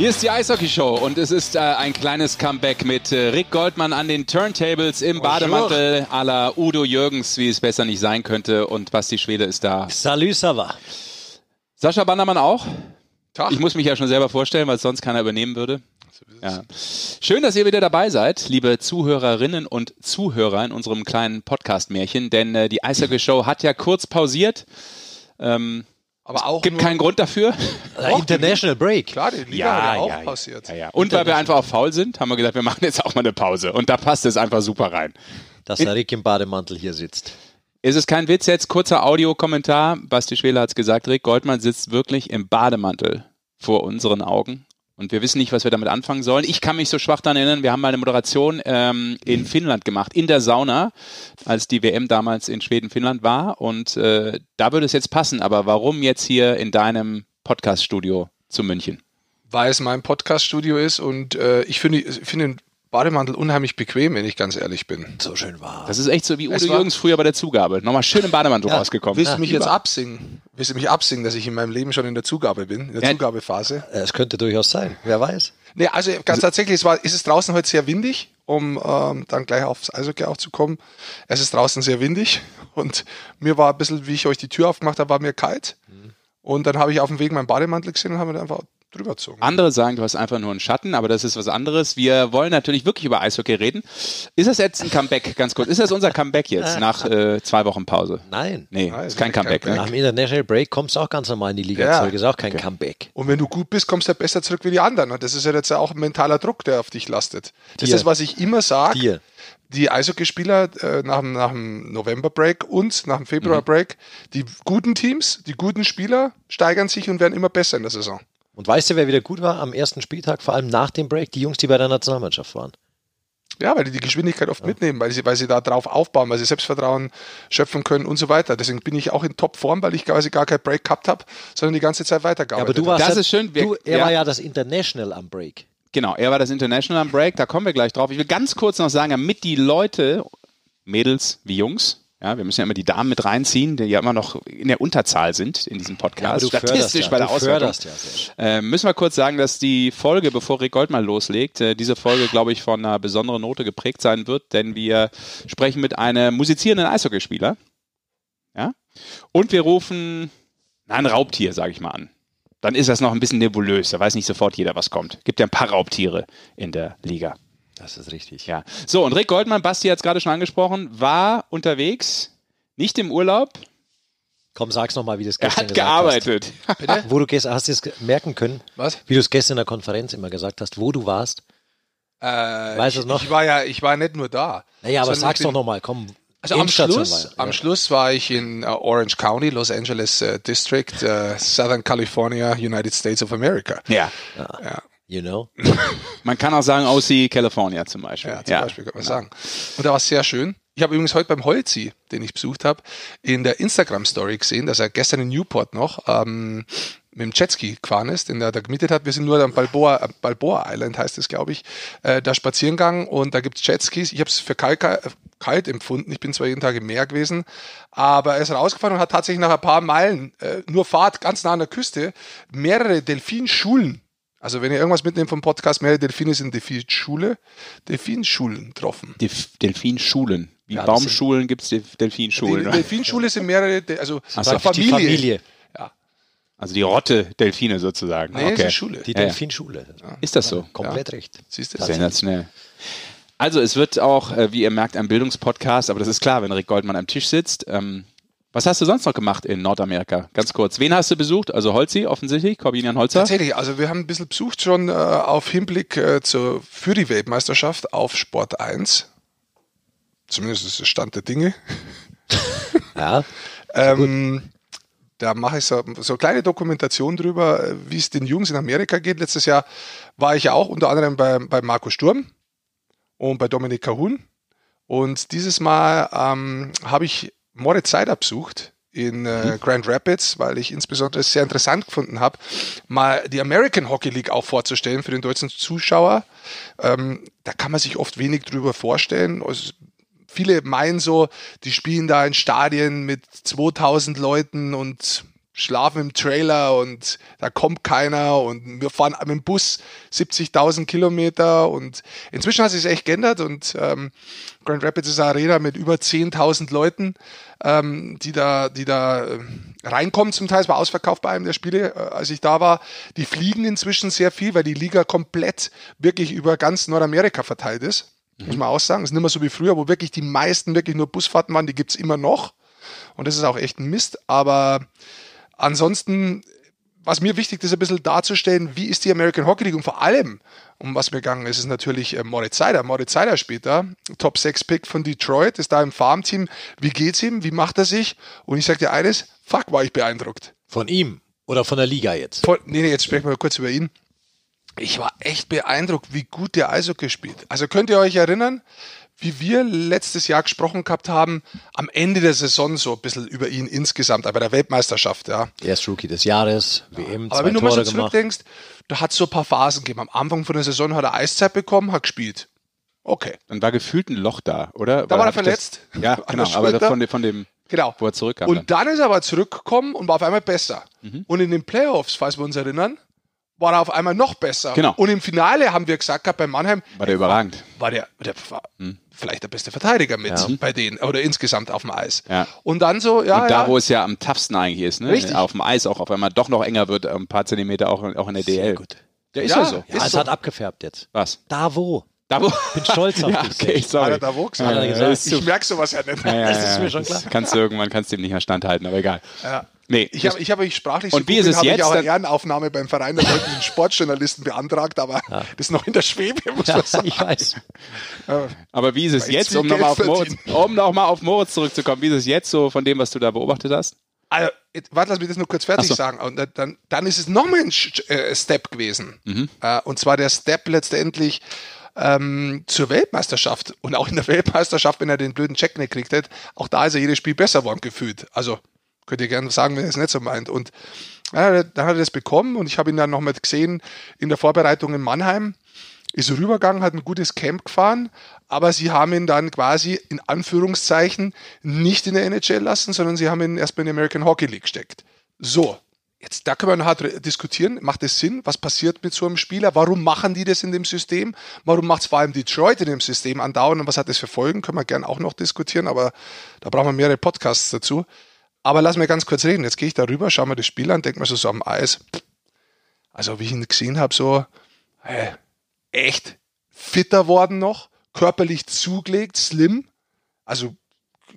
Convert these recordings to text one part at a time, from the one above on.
Hier ist die Eishockey-Show und es ist äh, ein kleines Comeback mit äh, Rick Goldmann an den Turntables im Bademantel à la Udo Jürgens, wie es besser nicht sein könnte. Und Basti Schwede ist da. Salut, ça va. Sascha Bandermann auch? Tag. Ich muss mich ja schon selber vorstellen, weil sonst keiner übernehmen würde. Ja. Schön, dass ihr wieder dabei seid, liebe Zuhörerinnen und Zuhörer in unserem kleinen Podcast-Märchen, denn äh, die Eishockey-Show hat ja kurz pausiert. Ähm, Aber auch gibt nur- keinen Grund dafür. Äh, International Break. Klar, die Liga hat ja auch passiert. Ja, ja. Und weil wir einfach auch faul sind, haben wir gesagt, wir machen jetzt auch mal eine Pause. Und da passt es einfach super rein. Dass der Rick im Bademantel hier sitzt. Ist es kein Witz jetzt? Kurzer Audiokommentar. Basti Schwele hat es gesagt, Rick Goldmann sitzt wirklich im Bademantel vor unseren Augen. Und wir wissen nicht, was wir damit anfangen sollen. Ich kann mich so schwach daran erinnern, wir haben mal eine Moderation ähm, in Finnland gemacht, in der Sauna, als die WM damals in Schweden-Finnland war. Und äh, da würde es jetzt passen. Aber warum jetzt hier in deinem Podcast-Studio zu München? Weil es mein Podcast-Studio ist und äh, ich finde finde Bademantel unheimlich bequem, wenn ich ganz ehrlich bin. So schön war. Das ist echt so wie Udo Jürgens früher bei der Zugabe. Nochmal schön im Bademantel Ja. rausgekommen. Willst du mich jetzt lieber. absingen? Willst du mich absingen, dass ich in meinem Leben schon in der Zugabe bin, in der Ja. Zugabephase? Es könnte durchaus sein. Wer weiß. Nee, also ganz tatsächlich, es war, ist es draußen heute sehr windig, um ähm, dann gleich aufs Eishockey auch zu kommen. Es ist draußen sehr windig und mir war ein bisschen, wie ich euch die Tür aufgemacht habe, war mir kalt. Und dann habe ich auf dem Weg meinen Bademantel gesehen und habe mir dann einfach drüber gezogen. Andere sagen, du hast einfach nur einen Schatten, aber das ist was anderes. Wir wollen natürlich wirklich über Eishockey reden. Ist das jetzt ein Comeback, ganz kurz? Ist das unser Comeback jetzt nach äh, zwei Wochen Pause? Nein. Nee, Nein, ist ist kein Comeback. Comeback. Nach Ne? dem International Break kommst du auch ganz normal in die Liga Ja. zurück. Ist auch kein Comeback. Und wenn du gut bist, kommst du ja besser zurück wie die anderen. Und das ist ja jetzt auch ein mentaler Druck, der auf dich lastet. Das Dir. ist das, was ich immer sage. Die Eishockeyspieler äh, nach, dem- nach dem November-Break und nach dem Mhm. Februar-Break, die guten Teams, die guten Spieler steigern sich und werden immer besser in der Saison. Und weißt du, wer wieder gut war am ersten Spieltag, vor allem nach dem Break? Die Jungs, die bei der Nationalmannschaft waren. Ja, weil die die Geschwindigkeit oft mitnehmen, weil sie, weil sie da drauf aufbauen, weil sie Selbstvertrauen schöpfen können und so weiter. Deswegen bin ich auch in Topform, weil ich quasi gar keinen Break gehabt habe, sondern die ganze Zeit Ja, weitergearbeitet aber du habe. warst Das ja, ist schön. Wir- Du, er ja. war ja das International am Break. Genau, er war das International am Break, da kommen wir gleich drauf. Ich will ganz kurz noch sagen, damit die Leute, Mädels wie Jungs, ja, wir müssen ja immer die Damen mit reinziehen, die ja immer noch in der Unterzahl sind in diesem Podcast. Statistisch bei der du Auswertung. ja. Äh, müssen wir kurz sagen, dass die Folge, bevor Rick Goldmann loslegt, äh, diese Folge, glaube ich, von einer besonderen Note geprägt sein wird, denn wir sprechen mit einem musizierenden Eishockeyspieler. Ja? Und wir rufen na, ein Raubtier, sage ich mal, an. Dann ist das noch ein bisschen nebulös, da weiß nicht sofort jeder, was kommt. Gibt ja ein paar Raubtiere in der Liga. Das ist richtig. Ja. So, und Rick Goldmann, Basti hat es gerade schon angesprochen, war unterwegs, nicht im Urlaub, Komm, sag's nochmal, wie du es er gestern hat gesagt gearbeitet. hast. Wo du gestern, hast du es merken können, Was? wie du es gestern in der Konferenz immer gesagt hast, wo du warst? Äh, Weißt du noch? Ich war ja, ich war nicht nur da. Naja, aber sag's doch nochmal, komm. Also am Schluss, war- am ja. Schluss war ich in äh, Orange County, Los Angeles äh, District, äh, Southern California, United States of America. Ja. Ja, You know? Man kann auch sagen OC California zum Beispiel. ja zum Beispiel kann man sagen. Und da war es sehr schön. Ich habe übrigens heute beim Holzi, den ich besucht habe, in der Instagram-Story gesehen, dass er gestern in Newport noch ähm, mit dem Jetski gefahren ist, den er da gemietet hat. Wir sind nur am Balboa, Balboa Island, heißt es, glaube ich, äh, da spazieren gegangen und da gibt's Jetskis. Ich habe es für kalt, kalt empfunden. Ich bin zwar jeden Tag im Meer gewesen, aber er ist rausgefahren und hat tatsächlich nach ein paar Meilen, äh, nur Fahrt ganz nah an der Küste, mehrere Delfinschulen also wenn ihr irgendwas mitnehmt vom Podcast, mehrere Delfine sind Delfinschule, Delfinschulen getroffen. Delf Delfinschulen. Wie Ja, Baumschulen gibt es Die Delfinschulen. Delfinschule sind mehrere, De- also so, eine Familie. Die Familie. Ja. Also die Rotte Delfine sozusagen. Nee, okay. ist Schule. Die Ja, ja. Delfinschule. Ist das so? Komplett recht. Siehst du? Sensationell. Also es wird auch, äh, wie ihr merkt, ein Bildungspodcast, aber das ist klar, wenn Rick Goldmann am Tisch sitzt. Ähm, was hast du sonst noch gemacht in Nordamerika? Ganz kurz. Wen hast du besucht? Also Holzi offensichtlich, Corbinian Holzer. Tatsächlich, also wir haben ein bisschen besucht schon äh, auf Hinblick äh, zur, für die Weltmeisterschaft auf Sport 1. Zumindest ist der Stand der Dinge. Ja. Ähm, da mache ich so, so eine kleine Dokumentation drüber, äh, wie es den Jungs in Amerika geht. Letztes Jahr war ich ja auch unter anderem bei, bei Marco Sturm und bei Dominik Cahun. Und dieses Mal ähm, habe ich Moritz Seider besucht in äh, Grand Rapids, weil ich insbesondere es sehr interessant gefunden habe, mal die American Hockey League auch vorzustellen für den deutschen Zuschauer. Ähm, da kann man sich oft wenig drüber vorstellen. Also, viele meinen so, die spielen da in Stadien mit 2000 Leuten und schlafen im Trailer und da kommt keiner und wir fahren mit dem Bus 70.000 Kilometer und inzwischen hat sich echt geändert und ähm, Grand Rapids ist eine Arena mit über 10.000 Leuten, ähm, die da, die da äh, reinkommen zum Teil. Es war ausverkauft bei einem der Spiele, äh, als ich da war. Die fliegen inzwischen sehr viel, weil die Liga komplett wirklich über ganz Nordamerika verteilt ist. Muss man auch sagen. Es ist nicht mehr so wie früher, wo wirklich die meisten wirklich nur Busfahrten waren, die gibt's immer noch. Und das ist auch echt ein Mist. Aber ansonsten, was mir wichtig ist, ein bisschen darzustellen, wie ist die American Hockey League und vor allem, um was mir gegangen ist, ist natürlich äh, Moritz Seider. Moritz Seider spielt da, Top 6 Pick von Detroit, ist da im Farmteam. Wie geht's ihm? Wie macht er sich? Und ich sag dir eines, fuck, war ich beeindruckt. Von ihm oder von der Liga jetzt? Von, nee, nee, jetzt sprechen wir kurz über ihn. Ich war echt beeindruckt, wie gut der Eishockey spielt. Also könnt ihr euch erinnern, wie wir letztes Jahr gesprochen gehabt haben, am Ende der Saison so ein bisschen über ihn insgesamt, aber der Weltmeisterschaft, ja. Er ist Rookie des Jahres, WM, Aber zwei wenn du mal so zurückdenkst, da hat es so ein paar Phasen gegeben. Am Anfang von der Saison hat er Eiszeit bekommen, hat gespielt. Okay. Dann war gefühlt ein Loch da, oder? Da war er verletzt. Das, ja, genau. Aber Schulter. von, dem- von dem, Genau. wo er zurückkam. Und dann ist er aber zurückgekommen und war auf einmal besser. Mhm. Und in den Playoffs, falls wir uns erinnern, war er auf einmal noch besser. Genau. Und im Finale haben wir gesagt gehabt, bei Mannheim war der überragend. war der, der war vielleicht der beste Verteidiger mit Ja. bei denen oder insgesamt auf dem Eis. Ja. Und dann so, ja, und da, ja, wo es ja am toughsten eigentlich ist, ne? Richtig. auf dem Eis auch auf einmal doch noch enger wird, ein paar Zentimeter auch, auch in der DL. gut. Der ist Ja. ja so. Ja, Ist es so. hat abgefärbt jetzt. Was? Da wo? Da wo? Bin stolz auf ja, dich. okay, hat sorry. er da wo gesagt? Hat er Ja, gesagt. Ich merke sowas ja nicht. Ja, ja, Das ist mir schon das klar. Kannst du irgendwann kannst du dem nicht mehr standhalten, aber egal. Ja. Nee, Ich habe ich hab euch sprachlich Und wie gut ist es habe jetzt? Ich auch eine Ehrenaufnahme beim Verein der deutschen Sportjournalisten beantragt, aber das ist noch in der Schwebe, muss Ja, man sagen. ich weiß. aber wie ist es jetzt, um nochmal auf, Moritz, um noch mal auf Moritz zurückzukommen, wie ist es jetzt so von dem, was du da beobachtet hast? Also, warte, lass mich das nur kurz fertig so. sagen. Und dann- dann, ist es nochmal ein äh, Step gewesen. Mhm. Äh, und zwar der Step letztendlich ähm, zur Weltmeisterschaft. Und auch in der Weltmeisterschaft, wenn er den blöden Check nicht kriegt, hat, auch da ist er jedes Spiel besser geworden gefühlt. Also könnt ihr gerne sagen, wenn ihr es nicht so meint. Und dann hat er das bekommen und ich habe ihn dann noch mal gesehen in der Vorbereitung in Mannheim. Ist rübergegangen, hat ein gutes Camp gefahren, aber sie haben ihn dann quasi in Anführungszeichen nicht in der NHL lassen, sondern sie haben ihn erstmal in die American Hockey League gesteckt. So, jetzt da können wir hart re- diskutieren. Macht es Sinn? Was passiert mit so einem Spieler? Warum machen die das in dem System? Warum macht es vor allem Detroit in dem System andauernd und was hat das für Folgen? Können wir gerne auch noch diskutieren, aber da brauchen wir mehrere Podcasts dazu. Aber lass mir ganz kurz reden. Jetzt gehe ich darüber, schaue mir das Spiel an, denke mir so, so am Eis. Also wie ich ihn gesehen habe, so äh, echt fitter worden noch, körperlich zugelegt, slim, also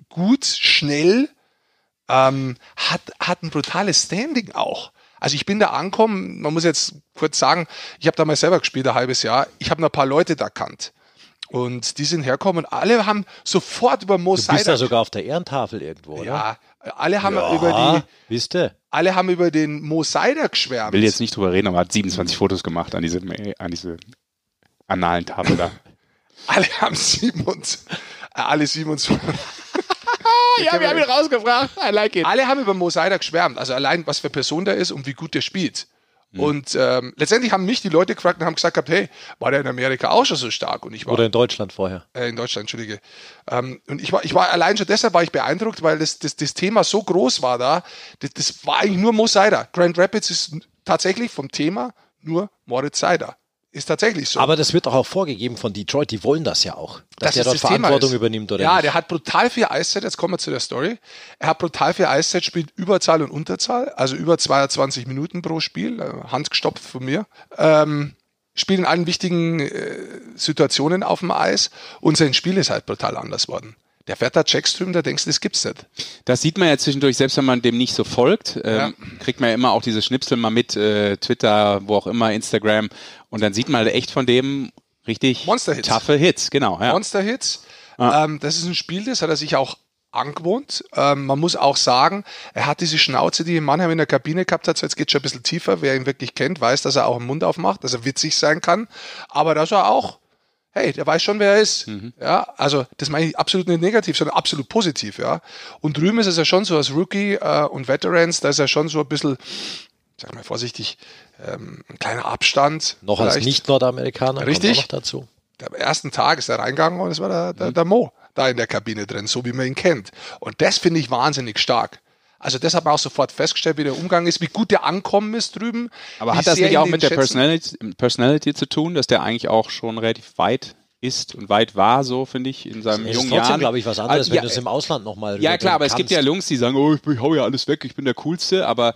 gut, schnell, ähm, hat, hat ein brutales Standing auch. Also ich bin da angekommen, man muss jetzt kurz sagen, ich habe da mal selber gespielt, ein halbes Jahr, ich habe noch ein paar Leute da kannt. Und die sind hergekommen und alle haben sofort über Mo Du bist ja sogar auf der Ehrentafel irgendwo, oder? ja, alle haben über die, Wisst ihr? alle haben über den Mo Seider geschwärmt. Will jetzt nicht drüber reden, aber hat 27 Fotos gemacht an diese, an diese analen Tafel da. Alle haben 27, äh, alle 27. ja, wir haben ihn rausgefragt. I like it. alle haben über Mo Seider geschwärmt. Also allein, was für Person der ist und wie gut der spielt. Mhm. Und ähm, letztendlich haben mich die Leute gefragt und haben gesagt, gehabt, hey, war der in Amerika auch schon so stark? Und ich war Oder in Deutschland vorher. äh, in Deutschland, entschuldige. Ähm, und ich war, ich war allein schon deshalb war ich beeindruckt, weil das, das, das Thema so groß war da. Das, das war eigentlich nur Mo Seider. Grand Rapids ist tatsächlich vom Thema nur Moritz Seider. Ist tatsächlich so. Aber das wird doch auch vorgegeben von Detroit, die wollen das ja auch. Dass der ist dort das Thema Verantwortung ist. übernimmt oder Ja, nicht. der hat brutal viel Eiszeit. Jetzt kommen wir zu der Story. Er hat brutal viel Eiszeit, spielt Überzahl und Unterzahl, also über 22 Minuten pro Spiel, äh, handgestopft von mir. Ähm, spielt in allen wichtigen äh, Situationen auf dem Eis und sein Spiel ist halt brutal anders worden. Der fährt da Checkström, da denkst du, das gibt's nicht. Das sieht man ja zwischendurch, selbst wenn man dem nicht so folgt, ähm, Ja. kriegt man ja immer auch diese Schnipsel mal mit, äh, Twitter, wo auch immer, Instagram. Und dann sieht man halt echt von dem richtig Monster-Hits. taffe Hits, genau. Ja. Monster Hits. Ähm, das ist ein Spiel, das hat er sich auch angewohnt. Ähm, man muss auch sagen, er hat diese Schnauze, die Mannheim in der Kabine gehabt hat, so jetzt geht schon ein bisschen tiefer. Wer ihn wirklich kennt, weiß, dass er auch den Mund aufmacht, dass er witzig sein kann. Aber dass er auch, hey, der weiß schon, wer er ist. Ja, also das meine ich absolut nicht negativ, sondern absolut positiv, ja. Und drüben ist es ja schon so als Rookie äh, und Veterans, da ist er schon so ein bisschen, sag mal vorsichtig, ähm, ein kleiner Abstand. noch als vielleicht. Nicht-Nordamerikaner Richtig. noch dazu. am ersten Tag ist er reingegangen und es war der, der, der Mo da in der Kabine drin, so wie man ihn kennt. Und das finde ich wahnsinnig stark. Also das hat man auch sofort festgestellt, wie der Umgang ist, wie gut der Ankommen ist drüben. Aber hat das nicht auch mit der Personality, Personality zu tun, dass der eigentlich auch schon relativ weit ist und weit war, so finde ich, in seinem Es jungen ist trotzdem, Jahren. glaube ich, was anderes, Also, wenn ja, du es im Ausland nochmal Ja, klar, aber es gibt ja Jungs, die sagen, oh, ich, ich hau ja alles weg, ich bin der Coolste, aber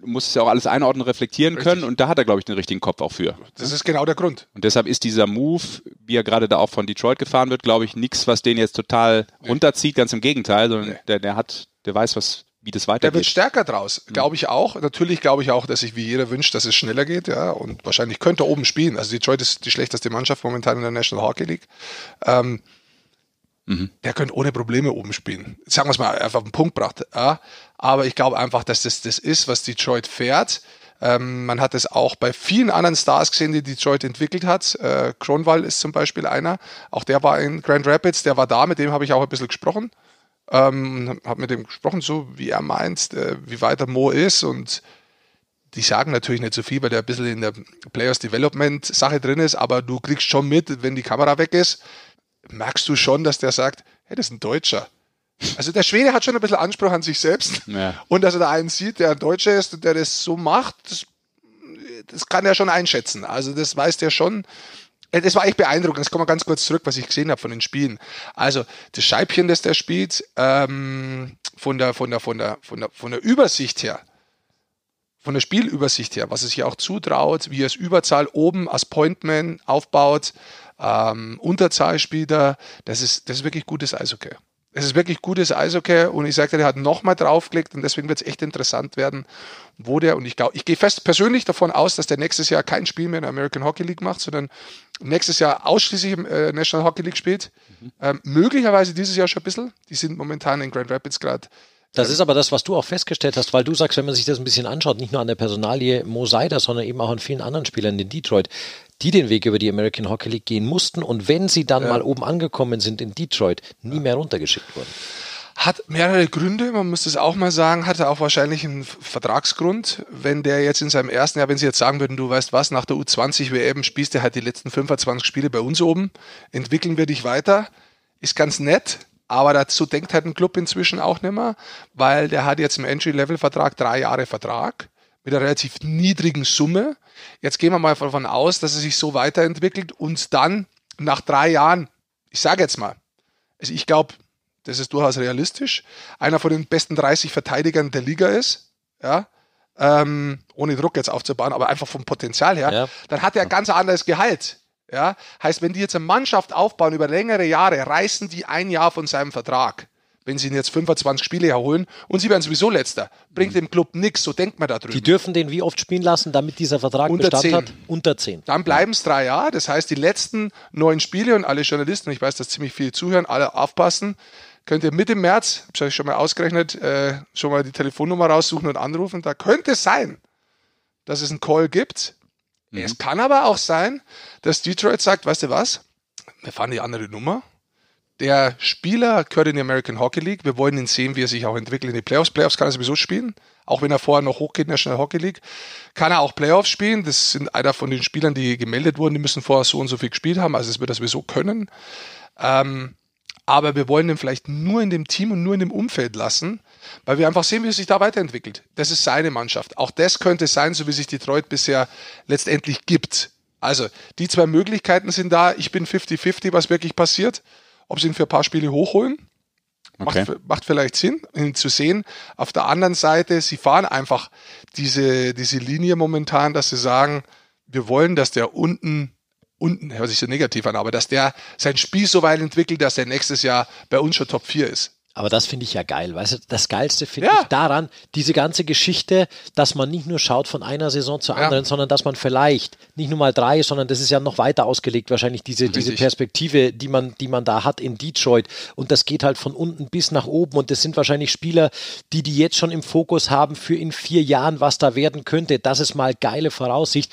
du musst es ja auch alles einordnen, reflektieren können und da hat er, glaube ich, den richtigen Kopf auch für. Das ist genau der Grund. Und deshalb ist dieser Move, wie er gerade da auch von Detroit gefahren wird, glaube ich, nichts, was den jetzt total runterzieht, ganz im Gegenteil, sondern Nee. der, der hat, der weiß, was, wie das Der wird weitergeht. stärker draus, Mhm. glaube ich auch. Natürlich glaube ich auch, dass sich wie jeder wünscht, dass es schneller geht, ja. Und wahrscheinlich könnte er oben spielen. Also Detroit ist die schlechteste Mannschaft momentan in der National Hockey League. Ähm, Mhm. Der könnte ohne Probleme oben spielen. Sagen wir es mal einfach auf den Punkt gebracht. Ja. Aber ich glaube einfach, dass das das ist, was Detroit fährt. Ähm, man hat es auch bei vielen anderen Stars gesehen, die Detroit entwickelt hat. Äh, Kronwall ist zum Beispiel einer. Auch der war in Grand Rapids, der war da, mit dem habe ich auch ein bisschen gesprochen. Ähm, habe mit dem gesprochen, so wie er meint, äh, wie weit der Mo ist und die sagen natürlich nicht so viel, weil der ein bisschen in der Players Development Sache drin ist, aber du kriegst schon mit, wenn die Kamera weg ist, merkst du schon, dass der sagt, hey, das ist ein Deutscher. Also der Schwede hat schon ein bisschen Anspruch an sich selbst. Ja. Und dass er da einen sieht, der ein Deutscher ist und der das so macht, das, das kann er schon einschätzen. Also das weiß der schon. Äh, Das war echt beeindruckend. Jetzt kommen wir ganz kurz zurück, was ich gesehen habe von den Spielen. Also das Scheibchen, das der spielt, ähm, von, der, von, der, von, der, von, der, von der Übersicht her, von der Spielübersicht her, was es sich auch zutraut, wie er es Überzahl oben als Pointman aufbaut, ähm, Unterzahlspieler, das ist, das ist wirklich gutes Eishockey. Es ist wirklich gutes Eishockey und ich sagte, der hat nochmal draufgelegt und deswegen wird es echt interessant werden, wo der, und ich glaube, ich gehe fest persönlich davon aus, dass der nächstes Jahr kein Spiel mehr in der American Hockey League macht, sondern nächstes Jahr ausschließlich im äh, National Hockey League spielt. Ähm, möglicherweise dieses Jahr schon ein bisschen. Die sind momentan in Grand Rapids gerade Das ist aber das, was du auch festgestellt hast, weil du sagst, wenn man sich das ein bisschen anschaut, nicht nur an der Personalie Mo Seider, sondern eben auch an vielen anderen Spielern in Detroit, die den Weg über die American Hockey League gehen mussten. Und wenn sie dann mal oben angekommen sind in Detroit, nie mehr runtergeschickt wurden. Hat mehrere Gründe, man muss das auch mal sagen, hatte auch wahrscheinlich einen Vertragsgrund. Wenn der jetzt in seinem ersten Jahr, wenn sie jetzt sagen würden, du weißt was, nach der U20 WM spielst du halt die letzten 25 Spiele bei uns oben, entwickeln wir dich weiter, ist ganz nett, aber dazu denkt halt ein Club inzwischen auch nicht mehr, weil der hat jetzt im Entry-Level-Vertrag drei Jahre Vertrag mit einer relativ niedrigen Summe. Jetzt gehen wir mal davon aus, dass er sich so weiterentwickelt und dann nach drei Jahren, ich sage jetzt mal, also ich glaube, das ist durchaus realistisch, einer von den besten 30 Verteidigern der Liga ist, ja, ähm, ohne Druck jetzt aufzubauen, aber einfach vom Potenzial her, Ja. dann hat er ein ganz anderes Gehalt. Ja, heißt, wenn die jetzt eine Mannschaft aufbauen über längere Jahre, reißen die ein Jahr von seinem Vertrag. Wenn sie ihn jetzt 25 Spiele erholen und sie werden sowieso letzter, bringt dem Club nichts, so denkt man da drüben. Die dürfen den wie oft spielen lassen, damit dieser Vertrag Unter Bestand zehn. hat? Unter 10. Dann bleiben es drei Jahre. Das heißt, die letzten neun Spiele und alle Journalisten, ich weiß, dass ziemlich viele zuhören, alle aufpassen, könnt ihr Mitte März, habe ich schon mal ausgerechnet, äh, schon mal die Telefonnummer raussuchen und anrufen. Da könnte es sein, dass es einen Call gibt. Es kann aber auch sein, dass Detroit sagt, weißt du was, wir fahren die andere Nummer. Der Spieler gehört in die American Hockey League. Wir wollen ihn sehen, wie er sich auch entwickelt in die Playoffs. Playoffs kann er sowieso spielen. Auch wenn er vorher noch hochgeht in der National Hockey League, kann er auch Playoffs spielen. Das sind einer von den Spielern, die gemeldet wurden. Die müssen vorher so und so viel gespielt haben. Also das wird er sowieso können. Ähm, aber wir wollen ihn vielleicht nur in dem Team und nur in dem Umfeld lassen, weil wir einfach sehen, wie er sich da weiterentwickelt. Das ist seine Mannschaft. Auch das könnte sein, so wie sich Detroit bisher letztendlich gibt. Also, die zwei Möglichkeiten sind da. Ich bin 50-50, was wirklich passiert. Ob sie ihn für ein paar Spiele hochholen, Okay. macht, macht vielleicht Sinn, ihn zu sehen. Auf der anderen Seite, sie fahren einfach diese, diese Linie momentan, dass sie sagen, wir wollen, dass der unten, unten, hört sich so negativ an, aber dass der sein Spiel so weit entwickelt, dass er nächstes Jahr bei uns schon Top 4 ist. Aber das finde ich ja geil. Weißt du, das Geilste finde Ja. ich daran, diese ganze Geschichte, dass man nicht nur schaut von einer Saison zur Ja. anderen, sondern dass man vielleicht nicht nur mal drei, sondern das ist ja noch weiter ausgelegt, wahrscheinlich diese, diese. Perspektive, die man, die man da hat in Detroit. Und das geht halt von unten bis nach oben. Und das sind wahrscheinlich Spieler, die die jetzt schon im Fokus haben für in vier Jahren, was da werden könnte. Das ist mal geile Voraussicht.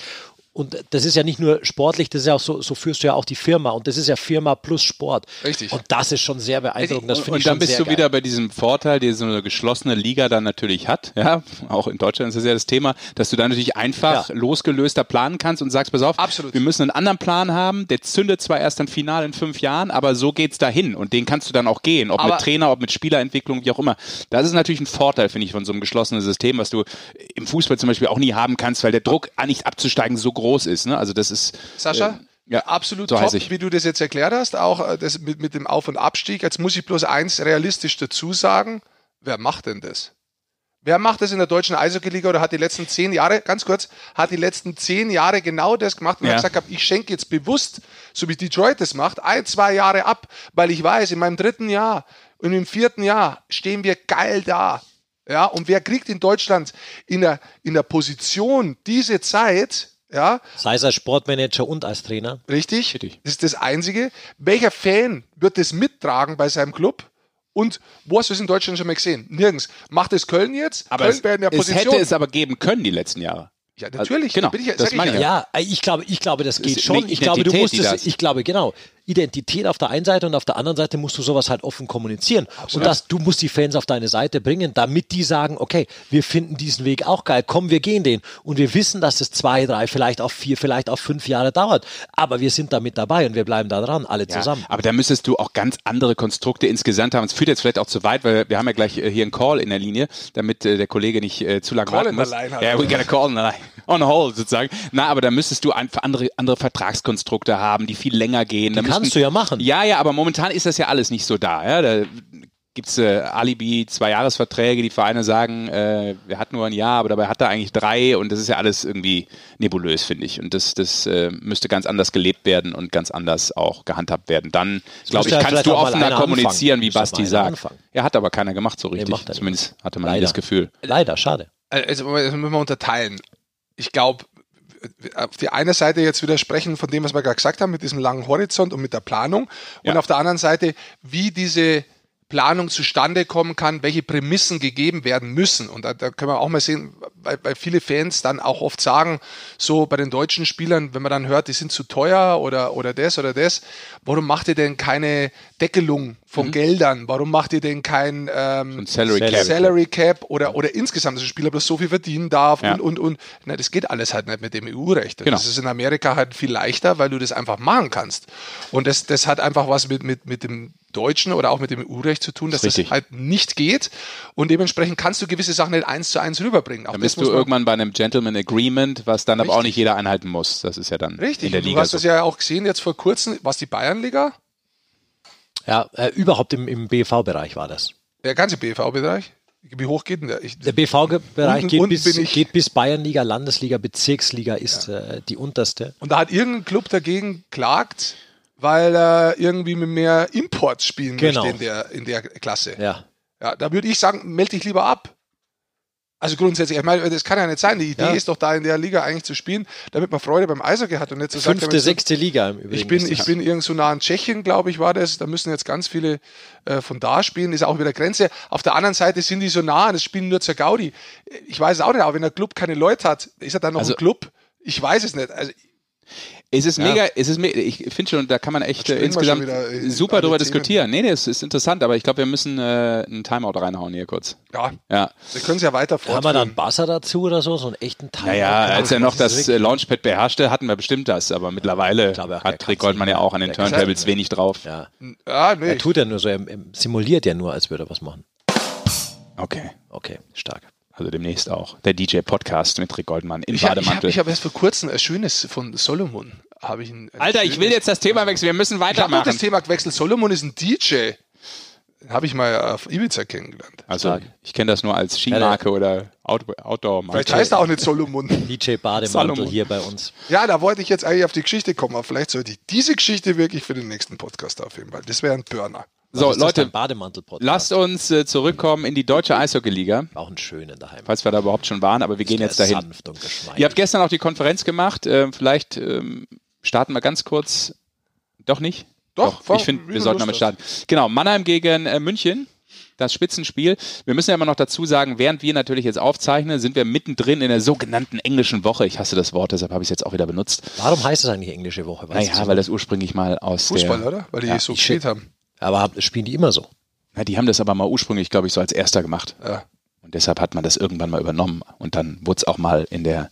Und das ist ja nicht nur sportlich, das ist ja auch so, so führst du ja auch die Firma und das ist ja Firma plus Sport. Richtig. Und das ist schon sehr beeindruckend. Das und, und dann bist du geil. wieder bei diesem Vorteil, den so eine geschlossene Liga dann natürlich hat. Ja, auch in Deutschland ist das ja das Thema, dass du dann natürlich einfach Ja. losgelöster planen kannst und sagst, pass auf, Absolut. wir müssen einen anderen Plan haben, der zündet zwar erst dann final in fünf Jahren, aber so geht's dahin und den kannst du dann auch gehen, ob Aber- mit Trainer, ob mit Spielerentwicklung, wie auch immer. Das ist natürlich ein Vorteil, finde ich, von so einem geschlossenen System, was du im Fußball zum Beispiel auch nie haben kannst, weil der Druck, ah, nicht abzusteigen, so groß ist. Ne? Also das ist Sascha? äh, ja, Absolut so top, wie du das jetzt erklärt hast, auch äh, das mit, mit dem Auf- und Abstieg. Jetzt muss ich bloß eins realistisch dazu sagen. Wer macht denn das? Wer macht das in der deutschen Eishockey-Liga oder hat die letzten zehn Jahre, ganz kurz, hat die letzten zehn Jahre genau das gemacht und Ja. hat gesagt, ich schenke jetzt bewusst, so wie Detroit das macht, ein, zwei Jahre ab, weil ich weiß, in meinem dritten Jahr und im vierten Jahr stehen wir geil da. Ja, und wer kriegt in Deutschland in der, in der Position diese Zeit, ja, Sei es als Sportmanager und als Trainer. Richtig? Richtig. Das ist das Einzige. Welcher Fan wird das mittragen bei seinem Club? Und wo hast du es in Deutschland schon mal gesehen? Nirgends. Macht es Köln jetzt? Aber Köln es, wäre in der es Position. hätte es aber geben können die letzten Jahre. ja, natürlich. genau, Da bin ich, das ich meine ich Ja, ich glaube, ich glaube, das geht schon. Ich glaube, du musst es, ich glaube, genau. Identität auf der einen Seite und auf der anderen Seite musst du sowas halt offen kommunizieren. Und das, du musst die Fans auf deine Seite bringen, damit die sagen, okay, wir finden diesen Weg auch geil, komm, wir gehen den. Und wir wissen, dass es zwei, drei, vielleicht auch vier, vielleicht auch fünf Jahre dauert. Aber wir sind da mit dabei und wir bleiben da dran, alle Ja, zusammen. aber da müsstest du auch ganz andere Konstrukte insgesamt haben. Es führt jetzt vielleicht auch zu weit, weil wir haben ja gleich äh, hier einen Call in der Linie, damit äh, der Kollege nicht äh, zu lange warten muss. line halt. Ja, we got a call in the line. On hold sozusagen. Na, aber da müsstest du einfach andere, andere Vertragskonstrukte haben, die viel länger gehen. Da kannst du ja machen. Ja, ja, aber momentan ist das ja alles nicht so da. Ja? Da gibt's äh, Alibi, zwei Jahresverträge, die Vereine sagen, äh, er hat nur ein Jahr, aber dabei hat er eigentlich drei und das ist ja alles irgendwie nebulös, finde ich. Und das, das äh, müsste ganz anders gelebt werden und ganz anders auch gehandhabt werden. Dann, glaube ich, ja kannst du offener kommunizieren, anfangen. wie Basti sagt. anfangen. Er hat aber keiner gemacht so richtig. macht nicht. Zumindest hatte man Leider. das Gefühl. Leider, schade. Also, das müssen wir unterteilen. Ich glaube, auf die eine Seite jetzt widersprechen von dem, was wir gerade gesagt haben, mit diesem langen Horizont und mit der Planung. Und Ja. auf der anderen Seite, wie diese Planung zustande kommen kann, welche Prämissen gegeben werden müssen. Und da, da können wir auch mal sehen, weil, weil viele Fans dann auch oft sagen, so bei den deutschen Spielern, wenn man dann hört, die sind zu teuer oder, oder das oder das, warum macht ihr denn keine Deckelung von Geldern? Warum macht ihr denn kein ähm, Salary Cap. Salary Cap oder, oder insgesamt, dass ein Spieler bloß so viel verdienen darf Ja. und, und, und. Na, das geht alles halt nicht mit dem EU-Recht. Genau. Das ist in Amerika halt viel leichter, weil du das einfach machen kannst. Und das, das hat einfach was mit, mit, mit dem Deutschen oder auch mit dem EU-Recht zu tun, dass Richtig. das halt nicht geht. Und dementsprechend kannst du gewisse Sachen nicht eins zu eins rüberbringen. Auch Dann das bist du irgendwann bei einem Gentleman Agreement, was dann aber auch Richtig. nicht jeder einhalten muss. Das ist ja dann Richtig. in der Und du Liga hast so. das ja auch gesehen jetzt vor kurzem, was die Bayernliga, Ja, äh, überhaupt im, im BV-Bereich war das. der ganze BV-Bereich. Wie hoch geht denn der? Ich, Der BV-Bereich geht, bis, geht bis Bayernliga, Landesliga, Bezirksliga ist äh, die unterste. Und da hat irgendein Club dagegen klagt, weil er irgendwie mit mehr Imports spielen Genau. möchte in der, in der Klasse. Ja. Ja, da würde ich sagen, melde dich lieber ab. Also grundsätzlich, ich meine, das kann ja nicht sein. Die Idee Ja. ist doch da in der Liga eigentlich zu spielen, damit man Freude beim Eishockey hat und nicht zu sagen, Fünfte, sechste Liga im Übrigen. ich bin, ich das. bin irgend so nah an Tschechien, glaube ich, war das. Da müssen jetzt ganz viele äh, von da spielen. Ist auch wieder Grenze. Auf der anderen Seite sind die so nah und es spielen nur zur Gaudi. Ich weiß es auch nicht, aber wenn der Club keine Leute hat, ist er dann noch Also- ein Club? Ich weiß es nicht. Also, Es ist Ja. mega, es ist me ich finde schon, da kann man echt insgesamt in super drüber Themen. diskutieren. Nee, nee, es ist interessant, aber ich glaube, wir müssen äh, einen Timeout reinhauen hier kurz. ja, Ja. wir können es ja weiter Haben wir fortführen. da einen Basser dazu oder so? So einen echten Teil? Naja, als er noch das ist äh, Launchpad beherrschte, hatten wir bestimmt das, aber mittlerweile glaube, hat Rick Goldmann ja auch an den Turntables wenig drauf. Ja. ja, nee, Er tut ja nur so, er, er simuliert ja nur, als würde er was machen. Okay, Okay, stark. Also demnächst auch. Der DJ-Podcast mit Rick Goldmann im Ich, hab- ich habe Bademantel. ich hab erst vor kurzem ein schönes von Solomon. Habe ich ein, ein Alter, ich will jetzt das Thema wechseln, wir müssen Ich weitermachen. das Thema gewechselt. Solomon ist ein DJ. Habe ich mal auf Ibiza kennengelernt. Also, Stark. ich kenne das nur als Skimarke oder Out Outdoor-Marke. Vielleicht heißt er auch nicht Solomon. DJ Bademantel hier bei uns. Ja, da wollte ich jetzt eigentlich auf die Geschichte kommen, aber vielleicht sollte ich diese Geschichte wirklich für den nächsten Podcast aufheben, weil das wäre ein Burner. So, Leute, lasst uns äh, zurückkommen in die deutsche Eishockey-Liga, Auch einen schönen daheim. falls wir da überhaupt schon waren, aber wir gehen jetzt dahin. Sanft und geschmeidig. Ihr habt gestern auch die Konferenz gemacht. Äh, vielleicht ähm, starten wir ganz kurz. Doch nicht? Doch, fang- ich finde, wir sollten damit starten. Genau, Mannheim gegen äh, München. das Spitzenspiel. Wir müssen ja immer noch dazu sagen, während wir natürlich jetzt aufzeichnen, sind wir mittendrin in der sogenannten englischen Woche. Ich hasse das Wort, deshalb habe ich es jetzt auch wieder benutzt. Warum heißt es eigentlich englische Woche? Weißt Naja, du weil das ursprünglich mal aus Fußball, der... oder? Weil die Ja, so gespielt haben. Aber spielen die immer so? Ja, die haben das aber mal ursprünglich, glaube ich, so als erster gemacht. Ja. Und deshalb hat man das irgendwann mal übernommen. Und dann wurde es auch mal in der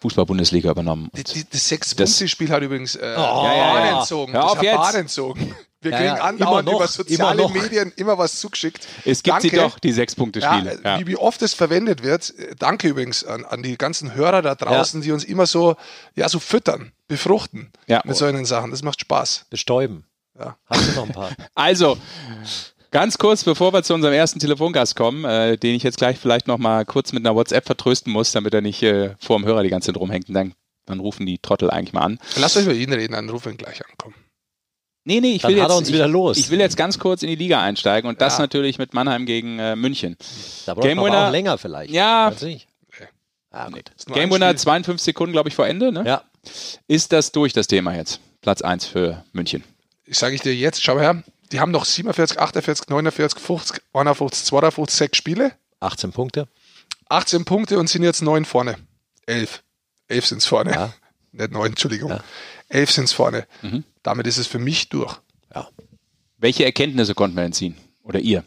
Fußball-Bundesliga übernommen. Die, die, das Das- Sechs-Punkte-Spiel hat übrigens äh, ja, ja. Bahn entzogen. Hör das auf hat jetzt. Bahn entzogen. Wir Ja, kriegen ja, andauernd noch, über soziale immer. Medien immer was zugeschickt. es gibt sie Danke. doch, die Sechs-Punkte-Spiele. Ja, Wie, wie oft es verwendet wird. äh, Danke übrigens an, an die ganzen Hörer da draußen, die uns immer so, ja, so füttern, befruchten Ja. mit solchen Sachen. Das macht Spaß. Bestäuben. Ja. Hast du noch ein paar? Also, ganz kurz, bevor wir zu unserem ersten Telefongast kommen, äh, den ich jetzt gleich vielleicht noch mal kurz mit einer WhatsApp vertrösten muss, damit er nicht äh, vor dem Hörer die ganze Zeit rumhängt. Und dann, dann rufen die Trottel eigentlich mal an. Lasst euch über ihn reden, dann rufen wir ihn gleich ankommen. Nee, nee, ich Dann will jetzt, uns ich, wieder los. Ich will jetzt ganz kurz in die Liga einsteigen und das Ja. natürlich mit Mannheim gegen äh, München. Da braucht Game man aber Winner- auch länger vielleicht. Ja. Nee. Ah, Game Winner Spiel. 52 Sekunden, glaube ich, vor Ende. Ne? Ja. Ist das durch, das Thema jetzt? Platz 1 für München. Ich sage ich dir jetzt, schau her, die haben noch 47, 48, 49, 50, 51, 52, sechs Spiele, 18 Punkte. 18 Punkte und sind jetzt neun vorne. Elf. Elf sind es vorne. Ja. Nicht neun, Entschuldigung. Ja. Elf sind es vorne. Mhm. Damit ist es für mich durch. Ja. Welche Erkenntnisse konnten wir entziehen? Oder ihr?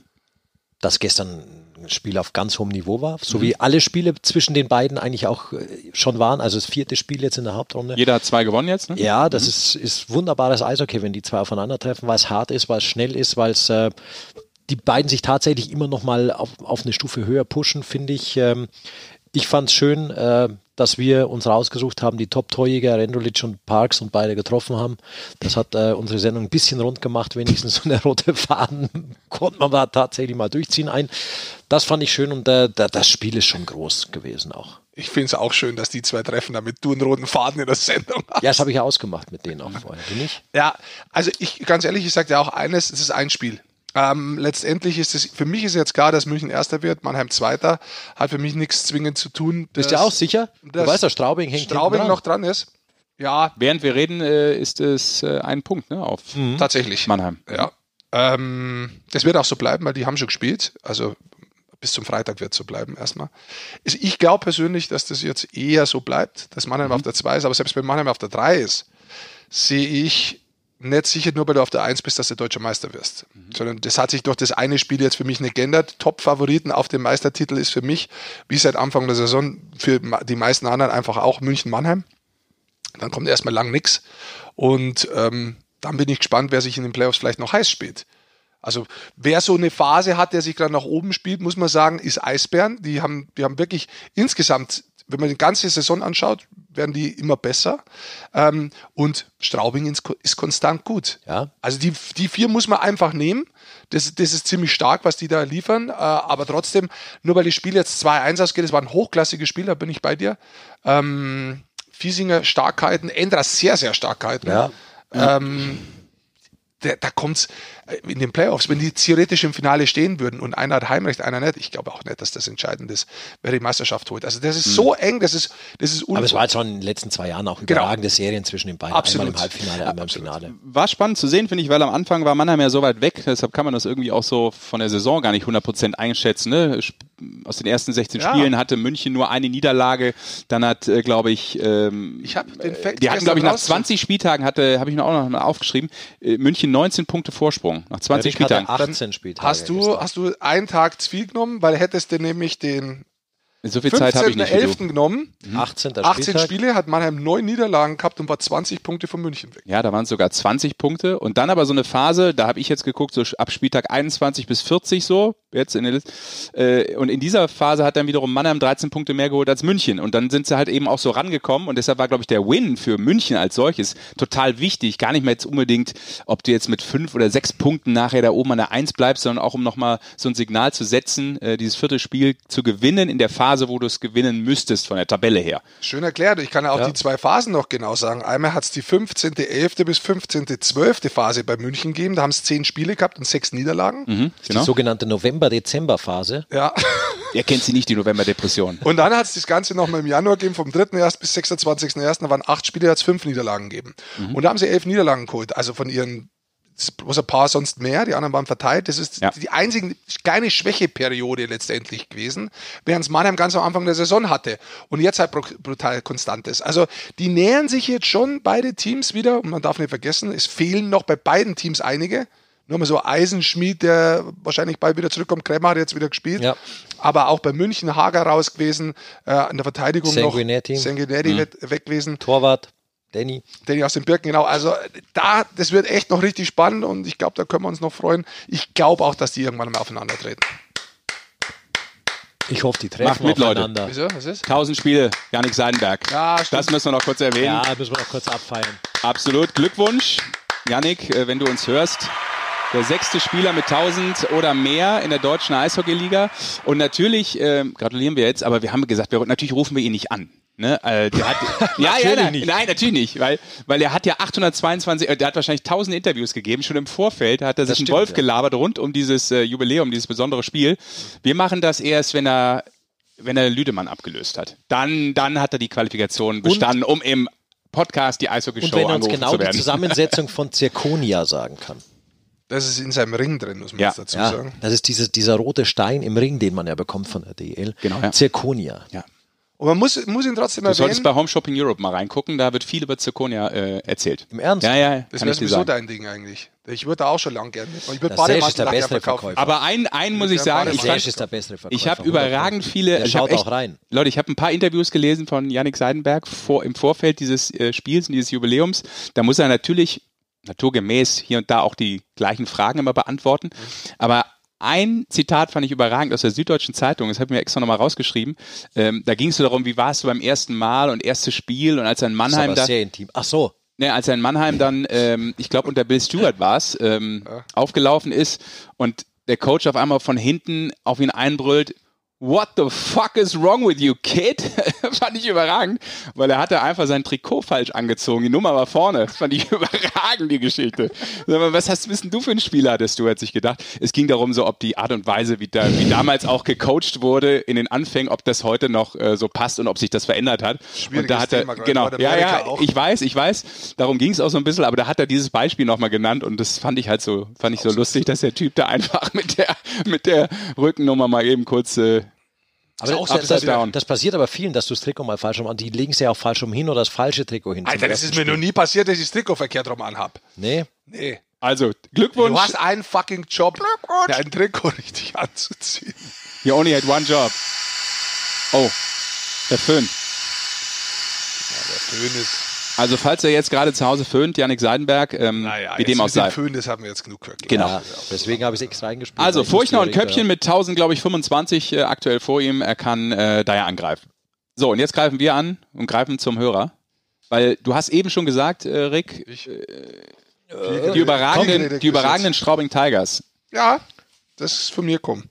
Dass gestern ein Spiel auf ganz hohem Niveau war, Mhm. so wie alle Spiele zwischen den beiden eigentlich auch äh, schon waren. Also das vierte Spiel jetzt in der Hauptrunde. Jeder hat zwei gewonnen jetzt, ne? Ja, das ist, ist wunderbares Eishockey, wenn die zwei aufeinandertreffen, weil es hart ist, weil es schnell ist, weil es äh, die beiden sich tatsächlich immer noch mal auf, auf eine Stufe höher pushen, finde ich. Ähm, ich fand es schön, äh, dass wir uns rausgesucht haben, die Top-Torjäger Rendulic und Parks und beide getroffen haben. Das hat äh, unsere Sendung ein bisschen rund gemacht, wenigstens so eine rote Faden konnte man da tatsächlich mal durchziehen ein. Das fand ich schön und äh, da- das Spiel ist schon groß gewesen auch. Ich finde es auch schön, dass die zwei treffen, damit du einen roten Faden in der Sendung hast. Ja, das habe ich ja ausgemacht mit denen auch vorher. Nicht? Ja, also ich, ganz ehrlich, ich sage dir auch eines, es ist ein Spiel. Ähm, letztendlich ist es, für mich ist jetzt klar, dass München Erster wird, Mannheim Zweiter, hat für mich nichts zwingend zu tun. Bist du auch sicher? Du dass weißt ja, Straubing hängt Straubing hinten noch dran ist. Ja, Während wir reden, äh, ist es äh, ein Punkt ne, auf tatsächlich. Mannheim. Ja. Ähm, das wird auch so bleiben, weil die haben schon gespielt. Also bis zum Freitag wird es so bleiben erstmal. Also Ich glaube persönlich, dass das jetzt eher so bleibt, dass Mannheim auf der 2 ist, aber selbst wenn Mannheim auf der 3 ist, sehe ich nicht sicher nur, weil du auf der 1 bist, dass du deutscher Meister wirst. Sondern das hat sich durch das eine Spiel jetzt für mich nicht geändert. Top-Favoriten auf dem Meistertitel ist für mich, wie seit Anfang der Saison, für die meisten anderen einfach auch München-Mannheim. Dann kommt erstmal lang nichts. Und ähm, dann bin ich gespannt, wer sich in den Playoffs vielleicht noch heiß spielt. Also wer so eine Phase hat, der sich gerade nach oben spielt, muss man sagen, ist Eisbären. Die haben, die haben wirklich insgesamt, wenn man die ganze Saison anschaut, werden die immer besser. Ähm, und Straubing ist, konstant gut. Ja. Also die, die vier muss man einfach nehmen. Das, das ist ziemlich stark, was die da liefern. Äh, aber trotzdem, nur weil das Spiel jetzt 2-1 ausgeht, das war ein hochklassiges Spiel, da bin ich bei dir. Ähm, Fiesinger Starkheiten, Endras sehr, sehr Starkheiten. Ja. Ähm, der, da kommt's äh, in den Playoffs, wenn die theoretisch im Finale stehen würden und einer hat Heimrecht, einer nicht, ich glaube auch nicht, dass das entscheidend ist, wer die Meisterschaft holt. Also das ist so eng, das ist, das ist Aber es war jetzt schon in den letzten zwei Jahren auch überragende Serien zwischen den beiden. Absolut. Einmal im Halbfinale, einmal im Finale. War spannend zu sehen, finde ich, weil am Anfang war Mannheim ja so weit weg, deshalb kann man das irgendwie auch so von der Saison gar nicht 100% einschätzen. Ne? Aus den ersten 16 Ja. Spielen hatte München nur eine Niederlage, dann hat, äh, glaube ich, ähm, Ich habe den Fact die hatten, glaube ich, nach raus- 20 Spieltagen, hatte, habe ich mir auch noch mal aufgeschrieben, äh, München 19 Punkte Vorsprung nach 20 Rick hatte Spieltagen. 18 Spieltage. Hast du, gestern. hast du einen Tag zu viel genommen, weil hättest du nämlich den So viel Zeit habe ich nicht. wie du. 15.11. genommen. 18. 18 Spieltag. Spiele, hat Mannheim neun Niederlagen gehabt und war 20 Punkte von München weg. Ja, da waren es sogar 20 Punkte. Und dann aber so eine Phase, da habe ich jetzt geguckt, so ab Spieltag 21 bis 40 so, jetzt in der Liste. Äh, und in dieser Phase hat dann wiederum Mannheim 13 Punkte mehr geholt als München. Und dann sind sie halt eben auch so rangekommen. Und deshalb war, glaube ich, der Win für München als solches total wichtig. Gar nicht mehr jetzt unbedingt, ob du jetzt mit fünf oder sechs Punkten nachher da oben an der Eins bleibst, sondern auch um nochmal so ein Signal zu setzen, äh, dieses vierte Spiel zu gewinnen in der Phase, wo du es gewinnen müsstest von der Tabelle her. Schön erklärt. Ich kann ja auch Ja. die zwei Phasen noch genau sagen. Einmal hat es die 15.11. bis 15.12. Phase bei München gegeben. Da haben es zehn Spiele gehabt und sechs Niederlagen. Mhm, Die genau. sogenannte November-Dezember-Phase. Ja. Ihr kennt sie nicht, die November-Depression. Und dann hat es das Ganze nochmal im Januar gegeben, vom 3.1. bis 26.1. Da waren acht Spiele, da hat es fünf Niederlagen gegeben. Und da haben sie elf Niederlagen geholt. Also von ihren was ein paar sonst mehr, die anderen waren verteilt. Das ist Ja. die einzige kleine Schwächeperiode letztendlich gewesen, während es Mannheim ganz am Anfang der Saison hatte und jetzt halt bru- brutal konstant ist. Also die nähern sich jetzt schon beide Teams wieder und man darf nicht vergessen, es fehlen noch bei beiden Teams einige. Nur mal so Eisenschmied, der wahrscheinlich bald wieder zurückkommt. Krämer hat jetzt wieder gespielt. Ja. Aber auch bei München Hager raus gewesen. Äh, in der Verteidigung Sanguinetti. noch Sanguinetti Mhm. wird weg gewesen. Torwart, Danny. Danny aus den Birken, genau. Also da, das wird echt noch richtig spannend und ich glaube, da können wir uns noch freuen. Ich glaube auch, dass die irgendwann mal aufeinander treten. Ich hoffe, die Macht treffen mit, Leute. aufeinander. Wieso? Was ist? 1000 Spiele, Janik Seidenberg. Ja, stimmt. das müssen wir noch kurz erwähnen. Ja, müssen wir noch kurz abfeiern. Absolut. Glückwunsch, Janik, äh, wenn du uns hörst. Der sechste Spieler mit 1000 oder mehr in der deutschen Eishockeyliga. Und natürlich äh, gratulieren wir jetzt, aber wir haben gesagt, wir, natürlich rufen wir ihn nicht an. Ne? Äh, der hat, ja, ja, nein, nicht. nein, natürlich nicht, weil, weil er hat ja 822, äh, der hat wahrscheinlich 1000 Interviews gegeben. Schon im Vorfeld hat er sich einen Wolf ja. gelabert rund um dieses äh, Jubiläum, dieses besondere Spiel. Wir machen das erst, wenn er wenn er Lüdemann abgelöst hat. Dann, dann hat er die Qualifikation bestanden, um im Podcast die Und Eishockey-Show wenn er uns genau zu die werden. Zusammensetzung von Zirconia sagen kann. Das ist in seinem Ring drin, muss man Ja. jetzt dazu Ja, sagen. das ist dieses, dieser rote Stein im Ring, den man ja bekommt von der DL. Genau, ja. Zirconia. Ja. Und man muss, muss ihn trotzdem Du solltest erwähnen, bei Home Shopping Europe mal reingucken, da wird viel über Zirconia äh, erzählt. Im Ernst? Ja, ja, das wäre sowieso dein Ding eigentlich. Ich würde da auch schon lang gerne. Ich würde Der Sesh ist Bademantel der bessere verkaufen. Verkäufer. Aber ein, einen muss ich sagen, ich, fand, ist der bessere Verkäufer. ich habe 100%. überragend viele. Der schaut echt, auch rein. Leute, ich habe ein paar Interviews gelesen von Yannick Seidenberg vor, im Vorfeld dieses äh, Spiels und dieses Jubiläums. Da muss er natürlich naturgemäß hier und da auch die gleichen Fragen immer beantworten. Aber ein Zitat fand ich überragend aus der Süddeutschen Zeitung, das habe ich mir extra nochmal rausgeschrieben. Ähm, da ging es so darum, wie warst du beim ersten Mal und erstes Spiel und als er in Das ist Mannheim aber sehr intim. Ach so. ne, als er in Mannheim dann, ähm, ich glaube unter Bill Stewart war es, ähm, aufgelaufen ist und der Coach auf einmal von hinten auf ihn einbrüllt, What the fuck is wrong with you, kid? fand ich überragend, weil er hatte einfach sein Trikot falsch angezogen. Die Nummer war vorne. Das fand ich überragend, die Geschichte. Was hast wissen du für einen Spieler, hattest du, hat sich gedacht. Es ging darum, so ob die Art und Weise, wie, da, wie damals auch gecoacht wurde in den Anfängen, ob das heute noch äh, so passt und ob sich das verändert hat. und Schwieriges da hat er, Thema, genau, ja, ja, auch. ich weiß, ich weiß. Darum ging es auch so ein bisschen, aber da hat er dieses Beispiel nochmal genannt und das fand ich halt so, fand ich so lustig, dass der Typ da einfach mit der, mit der Rückennummer mal eben kurz äh, Aber auch das, upside das, down. das passiert aber vielen, dass du das Trikot mal falsch rum an. Die legen es ja auch falsch rum hin oder das falsche Trikot hin. Alter, das ist mir Spiel. noch nie passiert, dass ich das Trikot verkehrt rum anhab. Nee. Nee. Also, Glückwunsch. Du hast einen fucking Job, ja, ein Trikot richtig anzuziehen. You only had one job. Oh, der Föhn. Der Föhn ist. Also, falls er jetzt gerade zu Hause föhnt, Janik Seidenberg, ähm, Naja, wie dem auch mit dem sei. Föhn, das haben wir jetzt genug gehört. Genau. Ja, deswegen habe ich es extra eingespielt. Also, Furchtner und Köpfchen mit 1000, glaube ich, 25 äh, aktuell vor ihm. Er kann äh, daher angreifen. So, und jetzt greifen wir an und greifen zum Hörer. Weil du hast eben schon gesagt, äh, Rick, Ich, die überragenden, Komm, die überragenden Straubing Tigers. ja, das ist von mir kommen.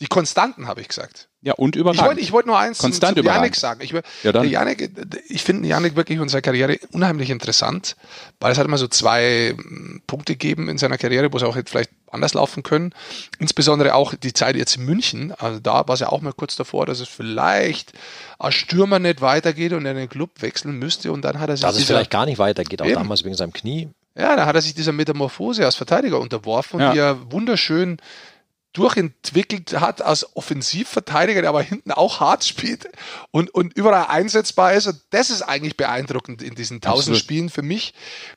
Die Konstanten, habe ich gesagt. Ja, und Ich überragend. wollte ich wollte nur eins Konstant zu, zu Janik sagen. Ich, Ja, Janik, ich finde Janik wirklich in seiner Karriere unheimlich interessant, weil es hat immer so zwei mm, Punkte gegeben in seiner Karriere, wo es auch hätte vielleicht anders laufen können. Insbesondere auch die Zeit jetzt in München. Also da war es ja auch mal kurz davor, dass es vielleicht als Stürmer nicht weitergeht und er den Club wechseln müsste. Und dann hat er sich Dass es vielleicht gar nicht weitergeht, auch Eben. damals wegen seinem Knie. ja, da hat er sich dieser Metamorphose als Verteidiger unterworfen und Ja. die er wunderschön durchentwickelt hat als Offensivverteidiger, der aber hinten auch hart spielt und, und überall einsetzbar ist. Und das ist eigentlich beeindruckend in diesen tausend. Spielen für mich,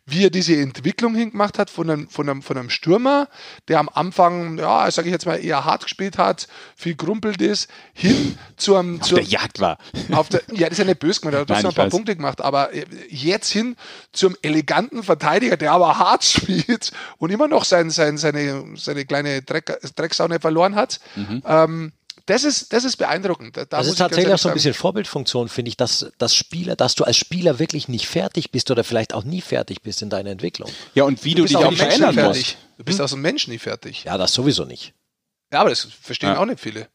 wie er diese Entwicklung hingemacht hat von einem, von einem, von einem Stürmer, der am Anfang, ja, sage ich jetzt mal, eher hart gespielt hat, viel grumpelt ist, hin zu einem, Auf zu, der Jagd war. auf der, ja, das ist ja nicht böse gemacht, er hat Nein, ein paar weiß. Punkte gemacht, aber jetzt hin zum eleganten Verteidiger, der aber hart spielt und immer noch sein, sein, seine, seine kleine Dreck, Drecksaune verloren hat. Mhm. Ähm, das ist, das ist beeindruckend. Da Das ist tatsächlich auch so ein bisschen Vorbildfunktion, finde ich, dass, dass Spieler, dass du als Spieler wirklich nicht fertig bist oder vielleicht auch nie fertig bist in deiner Entwicklung. Ja, und wie du, bist dich auch auch ein Mensch verändern musst. Du bist aus dem Menschen nie fertig. Ja, das sowieso nicht. Ja, aber das verstehen Ja. auch nicht viele.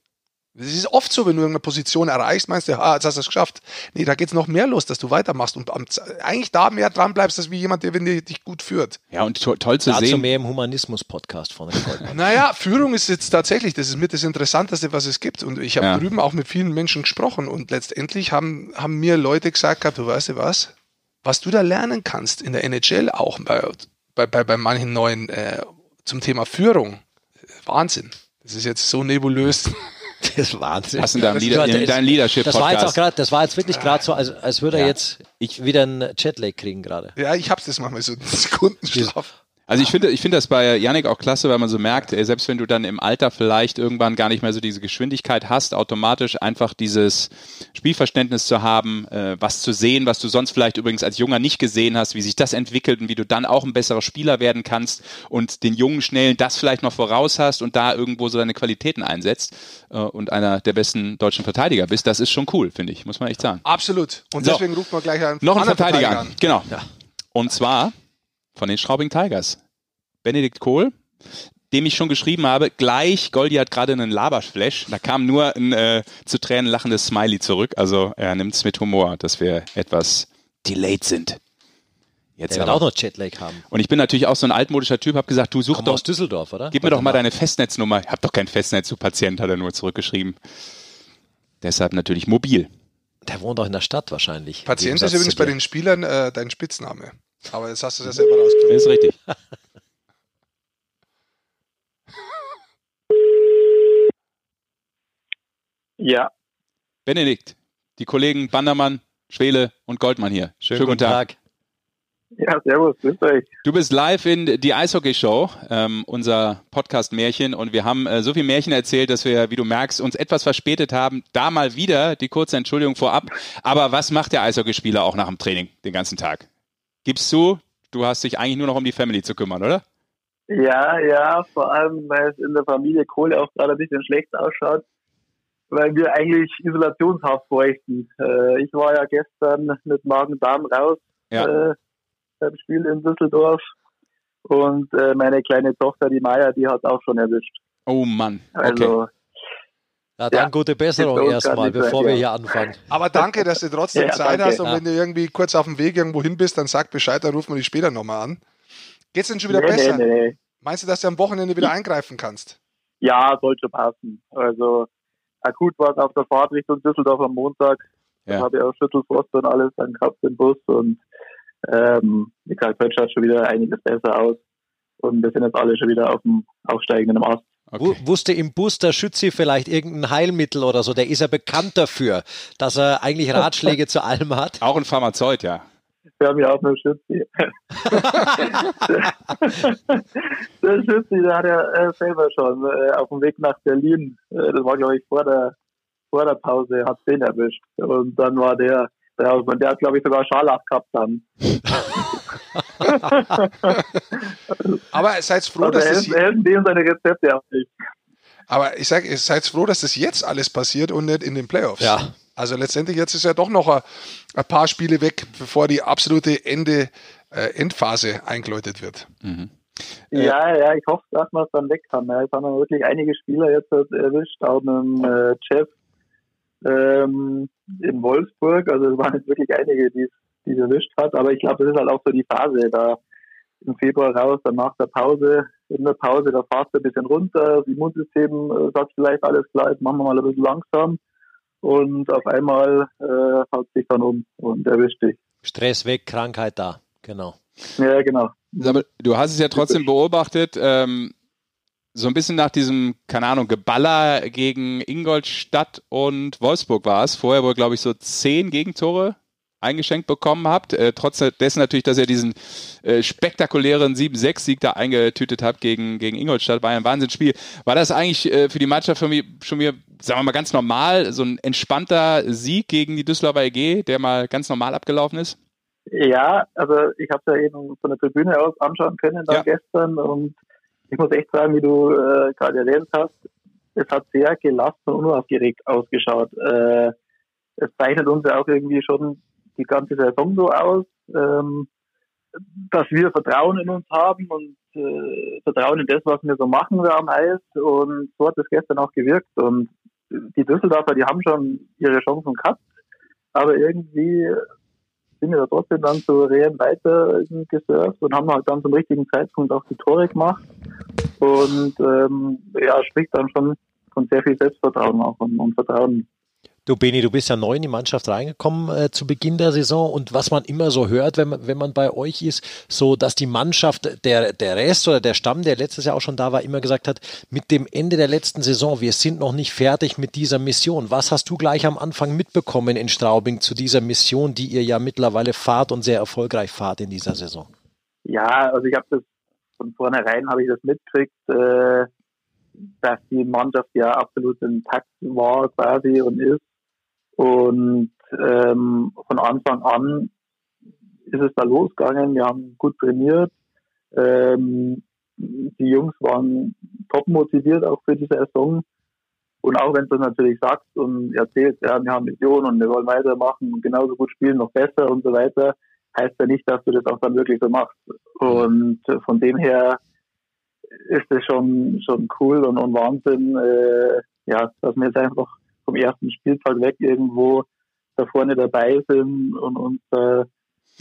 Es ist oft so, wenn du irgendeine Position erreichst, meinst du, ah, jetzt hast du es geschafft. Nee, da geht's noch mehr los, dass du weitermachst und am, eigentlich da mehr dran bleibst, als wie jemand, der wenn der dich gut führt. Ja, und to toll zu Dazu sehen. mehr im Humanismus-Podcast von den Leuten. Naja, Führung ist jetzt tatsächlich, das ist mit das Interessanteste, was es gibt. Und ich habe Ja. drüben auch mit vielen Menschen gesprochen und letztendlich haben, haben mir Leute gesagt gehabt, du weißt du was, was du da lernen kannst in der NHL auch, weil bei, bei, bei manchen neuen äh, zum Thema Führung. Wahnsinn. Das ist jetzt so nebulös. Das ist Wahnsinn. Hast du da im Leader, in deinem Leadership Das war jetzt auch gerade, das war jetzt wirklich gerade so, als, als würde er jetzt ich wieder einen Jetlag kriegen gerade. Ja, ich hab's das manchmal so Sekundenstraf. Also ich finde, ich finde das bei Yannick auch klasse, weil man so merkt, ey, selbst wenn du dann im Alter vielleicht irgendwann gar nicht mehr so diese Geschwindigkeit hast, automatisch einfach dieses Spielverständnis zu haben, äh, was zu sehen, was du sonst vielleicht übrigens als Junger nicht gesehen hast, wie sich das entwickelt und wie du dann auch ein besserer Spieler werden kannst und den jungen Schnellen das vielleicht noch voraus hast und da irgendwo so deine Qualitäten einsetzt äh, und einer der besten deutschen Verteidiger bist, das ist schon cool, finde ich, muss man echt sagen. Absolut. Und So. deswegen ruft man gleich einen Noch ein anderen Verteidiger an. Genau. Ja. Und zwar von den Straubing Tigers. Benedikt Kohl, dem ich schon geschrieben habe, gleich, Goldi hat gerade einen Laberflash, da kam nur ein äh, zu Tränen lachendes Smiley zurück, also er nimmt es mit Humor, dass wir etwas delayed sind. Jetzt Der wird auch noch Jetlag haben. Und ich bin natürlich auch so ein altmodischer Typ, habe gesagt, du such Kommt doch, aus Düsseldorf, oder? gib mir doch mal deine Festnetznummer. Ich hab doch kein Festnetz, du Patient, hat er nur zurückgeschrieben. Deshalb natürlich mobil. Der wohnt auch in der Stadt wahrscheinlich. Patient ist übrigens bei den Spielern äh, dein Spitzname. Aber jetzt hast du das ja selber rausgefunden. Das ist richtig. Ja, Benedikt, die Kollegen Bandermann, Schwele und Goldmann hier. Schönen guten Tag. ja, servus, grüßt euch. Du bist live in die Eishockey Show, ähm, unser Podcast Märchen und wir haben äh, so viel Märchen erzählt, dass wir, wie du merkst, uns etwas verspätet haben. Da mal wieder die kurze Entschuldigung vorab. Aber was macht der Eishockeyspieler auch nach dem Training den ganzen Tag? Gibst du, du hast dich eigentlich nur noch um die Family zu kümmern, oder? Ja, ja, vor allem, weil es in der Familie Kohle auch gerade ein bisschen schlecht ausschaut, weil wir eigentlich Isolationshaft bräuchten. Äh, ich war ja gestern mit Magen-Darm raus Ja. äh, beim Spiel in Düsseldorf und äh, meine kleine Tochter, die Maya, die hat auch schon erwischt. Oh Mann. Okay. Also, Ja, dann Ja. gute Besserung erstmal, bevor wir ja. hier anfangen. Aber danke, dass du trotzdem Ja, Zeit danke. hast und Ja. wenn du irgendwie kurz auf dem Weg irgendwo hin bist, dann sag Bescheid, dann rufen wir dich später nochmal an. Geht's denn schon wieder nee, besser? nee, nee. Meinst du, dass du am Wochenende wieder eingreifen kannst? Ja, sollte passen. Also akut war es auf der Fahrt Richtung Düsseldorf am Montag. Da Ja. habe ich auch Schüttelfrost und alles dann gehabt im Bus und ähm, wie gesagt, heute schaut schon wieder einiges besser aus. Und wir sind jetzt alle schon wieder auf dem aufsteigenden Ast. Okay. Wusste im Bus der Schützi vielleicht irgendein Heilmittel oder so? Der ist ja bekannt dafür, dass er eigentlich Ratschläge zu allem hat. Auch ein Pharmazeut, ja. Wir haben ja auch nur Schützi. der Schützi, der hat ja äh, selber schon äh, auf dem Weg nach Berlin, äh, das war glaube ich vor der, vor der Pause, hat den erwischt. Und dann war der und der hat glaube ich sogar Scharlach gehabt dann. Aber seid froh, Also dass das hält dem seine Rezepte aber ich sag, ihr seid froh, dass das jetzt alles passiert und nicht in den Playoffs. Ja. Also letztendlich jetzt ist ja doch noch ein, ein paar Spiele weg, bevor die absolute Ende, äh, Endphase eingeläutet wird. Mhm. Ja, ja, ich hoffe, dass wir es dann weg haben. Ja, es haben wir wirklich einige Spieler jetzt erwischt, auch mit dem äh, Jeff ähm, in Wolfsburg. Also es waren jetzt wirklich einige, die die es erwischt hat. Aber ich glaube, das ist halt auch so die Phase da im Februar raus, dann nach der Pause. In der Pause, da fahrst du ein bisschen runter, das Immunsystem äh, sagt vielleicht alles klar, jetzt machen wir mal ein bisschen langsam. Und auf einmal äh, haut sich dann um und erwischt dich. Stress weg, Krankheit da. Genau. Ja, genau. Aber du hast es ja trotzdem beobachtet, ähm, so ein bisschen nach diesem, keine Ahnung, Geballer gegen Ingolstadt und Wolfsburg war es. Vorher, wo ihr, glaube ich, so zehn Gegentore eingeschenkt bekommen habt. Äh, trotz dessen natürlich, dass ihr diesen äh, spektakulären 7-6-Sieg da eingetütet habt gegen, gegen Ingolstadt, war ja ein Wahnsinnsspiel. War das eigentlich äh, für die Mannschaft schon, wie, schon wieder, sagen wir mal, ganz normal, so ein entspannter Sieg gegen die Düsseldorfer EG, der mal ganz normal abgelaufen ist? Ja, also ich habe ja eben von der Tribüne aus anschauen können da Ja. gestern und ich muss echt sagen, wie du äh, gerade erwähnt hast, es hat sehr gelassen und unaufgeregt ausgeschaut. Äh, es zeichnet uns ja auch irgendwie schon die ganze Saison so aus, ähm, dass wir Vertrauen in uns haben und äh, Vertrauen in das, was wir so machen da am Eis und so hat es gestern auch gewirkt und die Düsseldorfer, die haben schon ihre Chancen gehabt, aber irgendwie sind wir da trotzdem dann souverän weiter gesurft und haben halt dann zum richtigen Zeitpunkt auch die Tore gemacht. Und ähm, ja, spricht dann schon von sehr viel Selbstvertrauen auch und, und Vertrauen. Du Beni, du bist ja neu in die Mannschaft reingekommen äh, zu Beginn der Saison und was man immer so hört, wenn man, wenn man bei euch ist, so dass die Mannschaft, der, der Rest oder der Stamm, der letztes Jahr auch schon da war, immer gesagt hat, mit dem Ende der letzten Saison, wir sind noch nicht fertig mit dieser Mission. Was hast du gleich am Anfang mitbekommen in Straubing zu dieser Mission, die ihr ja mittlerweile fahrt und sehr erfolgreich fahrt in dieser Saison? Ja, also ich habe das von vornherein habe ich das mitgekriegt, äh, dass die Mannschaft ja absolut intakt war quasi und ist. Und ähm, von Anfang an ist es da losgegangen. Wir haben gut trainiert. Ähm, die Jungs waren top motiviert auch für die Saison. Und auch wenn du natürlich sagst und erzählst, ja, wir haben Visionen und wir wollen weitermachen und genauso gut spielen, noch besser und so weiter, heißt ja nicht, dass du das auch dann wirklich so machst. Und von dem her ist es schon, schon cool und, und Wahnsinn, äh, ja, dass wir jetzt einfach vom ersten Spieltag weg irgendwo da vorne dabei sind und uns äh,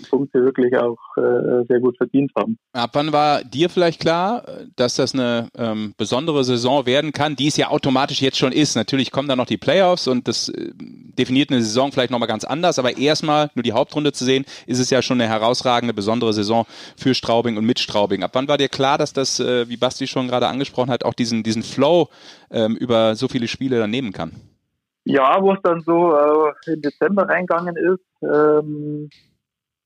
Punkte wirklich auch äh, sehr gut verdient haben. Ab wann war dir vielleicht klar, dass das eine ähm, besondere Saison werden kann, die es ja automatisch jetzt schon ist? Natürlich kommen da noch die Playoffs und das äh, definiert eine Saison vielleicht nochmal ganz anders, aber erstmal nur die Hauptrunde zu sehen, ist es ja schon eine herausragende, besondere Saison für Straubing und mit Straubing. Ab wann war dir klar, dass das, äh, wie Basti schon gerade angesprochen hat, auch diesen, diesen Flow ähm, über so viele Spiele dann nehmen kann? Ja, wo es dann so äh, im Dezember reingegangen ist, ähm,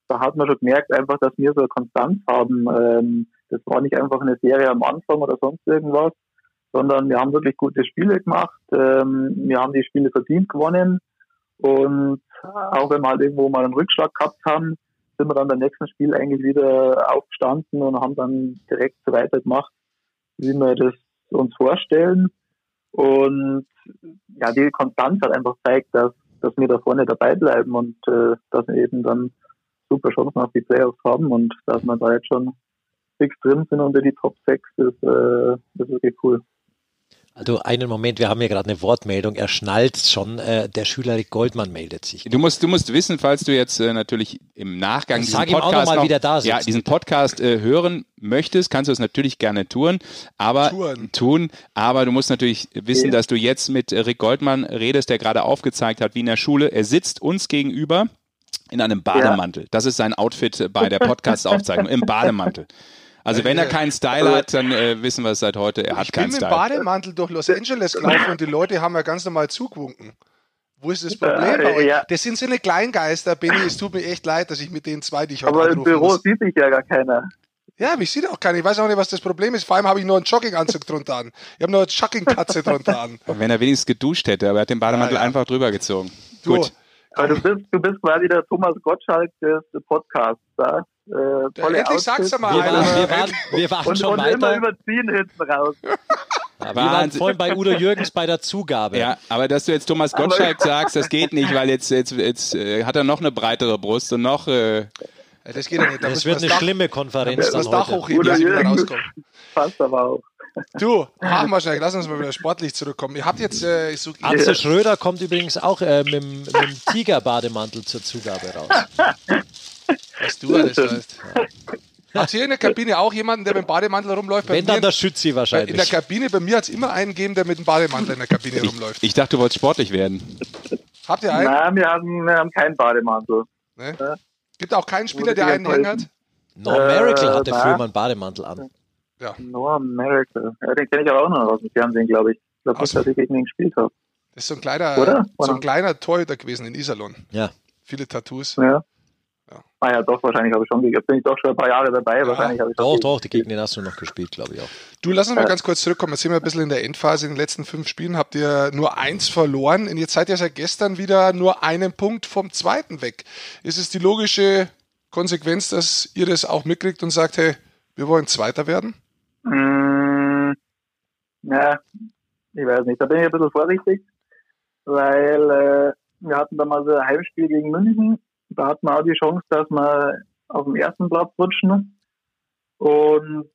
da hat man schon gemerkt, einfach, dass wir so eine Konstanz haben. Ähm, das war nicht einfach eine Serie am Anfang oder sonst irgendwas, sondern wir haben wirklich gute Spiele gemacht. Ähm, wir haben die Spiele verdient gewonnen. Und auch wenn wir halt irgendwo mal einen Rückschlag gehabt haben, sind wir dann beim nächsten Spiel eigentlich wieder aufgestanden und haben dann direkt so weitergemacht, wie wir das uns vorstellen. Und ja, die Konstanz hat einfach gezeigt, dass, dass wir da vorne dabei bleiben und äh, dass wir eben dann super Chancen auf die Playoffs haben und dass wir da jetzt schon fix drin sind unter die Top 6, ist, äh, ist wirklich cool. Also einen Moment, wir haben hier gerade eine Wortmeldung, er schnallt schon, äh, der Schüler Rick Goldmann meldet sich. Du musst, du musst wissen, falls du jetzt äh, natürlich im Nachgang Ich diesen Podcast noch da ja, diesen Podcast äh, hören möchtest, kannst du es natürlich gerne tun, aber Touren. tun, aber du musst natürlich wissen, dass du jetzt mit äh, Rick Goldmann redest, der gerade aufgezeigt hat, wie in der Schule, er sitzt uns gegenüber in einem Bademantel. Das ist sein Outfit bei der Podcast-Aufzeichnung, im Bademantel. Also wenn er keinen Style hat, dann äh, wissen wir es seit heute, er hat Ich bin keinen mit dem Style. Bademantel durch Los Angeles gelaufen und die Leute haben ja ganz normal zugewunken. Wo ist das Problem Äh, ja. Das sind so eine Kleingeister, Benny. Es tut mir echt leid, dass ich mit den zwei dich heute Aber im Büro muss. sieht sich ja gar keiner. Ja, mich sieht auch keiner. Ich weiß auch nicht, was das Problem ist. Vor allem habe ich nur einen Jogginganzug drunter an. Ich habe nur eine Joggingkatze drunter an. Wenn er wenigstens geduscht hätte, aber er hat den Bademantel Ja, ja. einfach drüber gezogen. Du, Gut. Aber du bist, du bist quasi der Thomas Gottschalk des Podcasts. Da. Äh, tolle endlich sag's doch mal Wir waren, wir waren, wir waren Und, schon und immer weiter. überziehen hinten raus. Wir waren vorhin bei Udo Jürgens bei der Zugabe. Ja, aber dass du jetzt Thomas Gottschalk sagst, das geht nicht, weil jetzt, jetzt, jetzt äh, hat er noch eine breitere Brust und noch. Äh, das geht ja nicht. Da Das wird wir eine Dach- schlimme Konferenz das dann Dach heute. hochheben, dass rauskomme. Passt aber auch. Du, machen wir schnell. Lass uns mal wieder sportlich zurückkommen. Ihr habt jetzt äh, so Atze Schröder kommt übrigens auch äh, mit, dem- mit dem Tigerbademantel zur Zugabe raus. was du alles weißt. Habt ihr in der Kabine auch jemanden, der mit dem Bademantel rumläuft? Bei Wenn dann mir- der Schützi Weil in der wahrscheinlich. Kabine, bei mir hat es immer einen gegeben, der mit dem Bademantel in der Kabine ich, rumläuft. ich dachte, du wolltest sportlich werden. Habt ihr einen? Nein, wir haben, wir haben keinen Bademantel. Ne? Gibt auch keinen Spieler, der einen hängen hat? Norm Miracle Äh, hatte na. früher mal einen Bademantel an. No America. Ja, den kenne ich aber auch noch aus dem Fernsehen, glaube ich. Ich glaube nicht, dass ich gegen ihn gespielt habe. Das ist so ein kleiner, Oder? so ein kleiner Torhüter gewesen in Iserlohn. Ja. Viele Tattoos. Ja. Ja. Ah ja, doch, wahrscheinlich habe ich schon. Jetzt bin ich doch schon ein paar Jahre dabei. wahrscheinlich habe ich Doch, doch, die gegen den hast du noch gespielt, glaube ich auch. Du, lass uns mal ganz kurz zurückkommen. Jetzt sind wir ein bisschen in der Endphase. In den letzten fünf Spielen habt ihr nur eins verloren. Und jetzt seid ihr seit gestern wieder nur einen Punkt vom zweiten weg. Ist es die logische Konsequenz, dass ihr das auch mitkriegt und sagt, hey, wir wollen Zweiter werden? Mm, ja, ich weiß nicht. Da bin ich ein bisschen vorsichtig, weil äh, wir hatten da mal so ein Heimspiel gegen München. Da hatten wir auch die Chance, dass wir auf dem ersten Platz rutschen. Und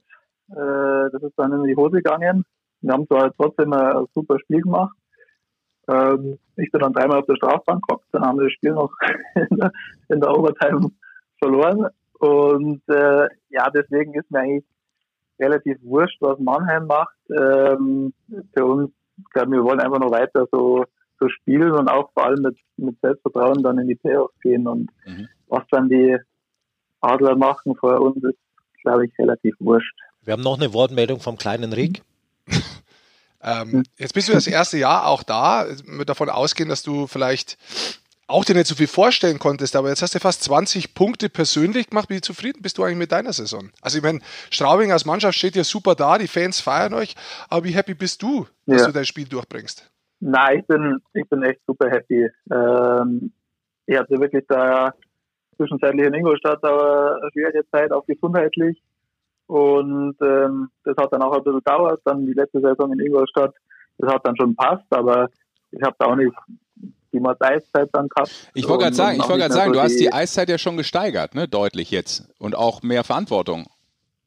äh, das ist dann in die Hose gegangen. Wir haben zwar trotzdem ein super Spiel gemacht. Ähm, ich bin dann dreimal auf der Strafbank gehockt, dann haben wir das Spiel noch in der, in der Overtime verloren. Und äh, ja, deswegen ist mir eigentlich relativ wurscht, was Mannheim macht. Ähm, für uns, ich glaube, wir wollen einfach noch weiter so zu spielen und auch vor allem mit, mit Selbstvertrauen dann in die Playoffs gehen. Und mhm. was dann die Adler machen vor uns, ist, glaube ich, relativ wurscht. Wir haben noch eine Wortmeldung vom kleinen Rick. ähm, jetzt bist du das erste Jahr auch da, mit davon ausgehen, dass du vielleicht auch dir nicht so viel vorstellen konntest, aber jetzt hast du fast 20 Punkte persönlich gemacht. Wie zufrieden bist du eigentlich mit deiner Saison? Also ich meine, Straubing als Mannschaft steht ja super da, die Fans feiern euch, aber wie happy bist du, dass ja. du dein Spiel durchbringst? Nein, ich bin, ich bin echt super happy. Ähm, ich hatte wirklich da zwischenzeitlich in Ingolstadt aber eine schwierige Zeit, auch gesundheitlich. Und ähm, das hat dann auch ein bisschen gedauert. Dann die letzte Saison in Ingolstadt, das hat dann schon passt, aber ich habe da auch nicht die mal Eiszeit dann gehabt. Ich wollte gerade sagen, ich wollte gerade sagen, du hast die Eiszeit ja schon gesteigert, ne, deutlich jetzt und auch mehr Verantwortung,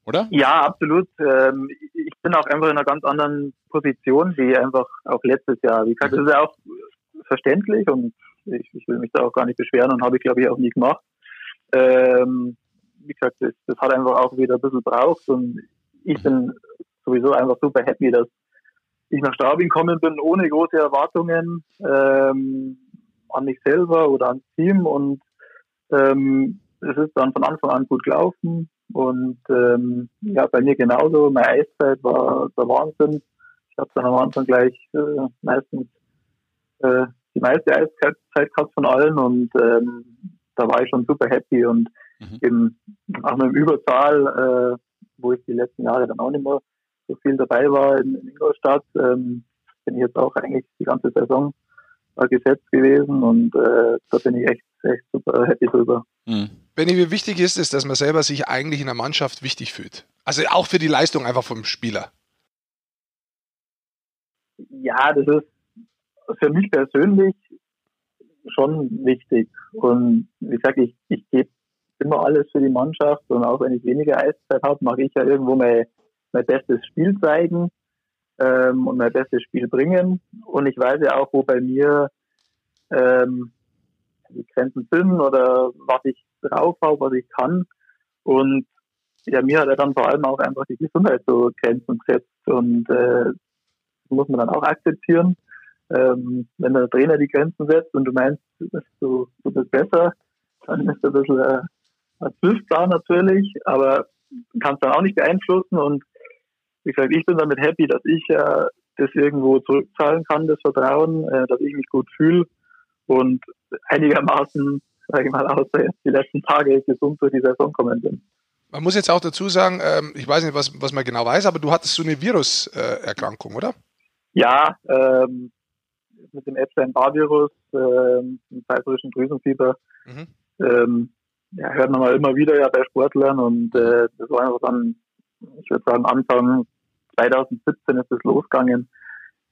oder? Ja, absolut. Ähm, ich bin auch einfach in einer ganz anderen Position wie einfach auch letztes Jahr. Wie gesagt, das ist ja auch verständlich und ich, ich will mich da auch gar nicht beschweren und habe ich glaube ich auch nie gemacht. Ähm, wie gesagt, das, das hat einfach auch wieder ein bisschen braucht und ich bin sowieso einfach super happy, dass ich nach Straubing gekommen bin, ohne große Erwartungen ähm, an mich selber oder ans Team und ähm, es ist dann von Anfang an gut gelaufen und ähm, ja, bei mir genauso. Meine Eiszeit war der Wahnsinn. Ich habe dann am Anfang gleich äh, meistens äh, die meiste Eiszeit gehabt von allen und ähm, da war ich schon super happy und mhm. eben auch mit dem Überzahl, äh, wo ich die letzten Jahre dann auch nicht mehr so viel dabei war in, in Ingolstadt, ähm, bin ich jetzt auch eigentlich die ganze Saison äh, gesetzt gewesen und äh, da bin ich echt, echt super happy drüber. Mhm. Benny, wie wichtig ist es, dass man selber sich eigentlich in der Mannschaft wichtig fühlt? Also auch für die Leistung einfach vom Spieler. Ja, das ist für mich persönlich schon wichtig. Und wie gesagt, ich, ich gebe immer alles für die Mannschaft und auch wenn ich weniger Eiszeit habe, mache ich ja irgendwo mein, mein bestes Spiel zeigen ähm, und mein bestes Spiel bringen. Und ich weiß ja auch, wo bei mir ähm, die Grenzen sind oder was ich drauf habe, was ich kann. Und ja, mir hat er dann vor allem auch einfach die Gesundheit so Grenzen gesetzt und äh, muss man dann auch akzeptieren. Ähm, wenn der Trainer die Grenzen setzt und du meinst, du, du bist besser, dann ist das ein bisschen äh, ein Zwölfplan natürlich, aber kannst dann auch nicht beeinflussen und wie gesagt, ich bin damit happy, dass ich äh, das irgendwo zurückzahlen kann, das Vertrauen, äh, dass ich mich gut fühle und einigermaßen, sage ich mal, außer jetzt die letzten Tage gesund durch die Saison kommen bin. Man muss jetzt auch dazu sagen, ähm, ich weiß nicht, was, was man genau weiß, aber du hattest so eine Viruserkrankung, oder? Ja, ähm, mit dem Epstein-Barr-Virus, ähm, mit pfeiferischen Drüsenfieber. Mhm. Ähm, ja, hört man mal immer wieder ja bei Sportlern und äh, das war einfach dann ich würde sagen, Anfang 2017 ist es losgegangen.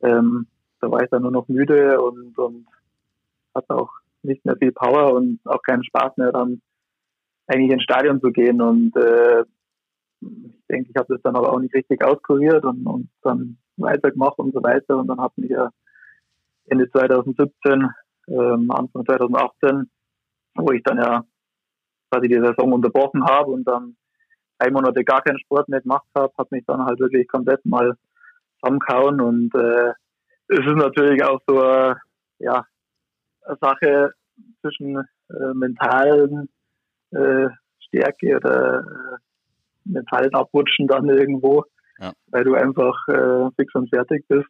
Ähm, da war ich dann nur noch müde und, und hatte auch nicht mehr viel Power und auch keinen Spaß mehr dann eigentlich ins Stadion zu gehen. Und äh, ich denke, ich habe das dann aber auch nicht richtig auskuriert und, und dann weitergemacht und so weiter. Und dann hatten wir Ende 2017, ähm, Anfang 2018, wo ich dann ja quasi die Saison unterbrochen habe und dann drei Monate gar keinen Sport mehr gemacht habe, hat mich dann halt wirklich komplett mal zusammengehauen und äh, es ist natürlich auch so äh, ja, eine Sache zwischen äh, mentalen äh, Stärke oder äh, mentalen Abrutschen dann irgendwo, ja. weil du einfach äh, fix und fertig bist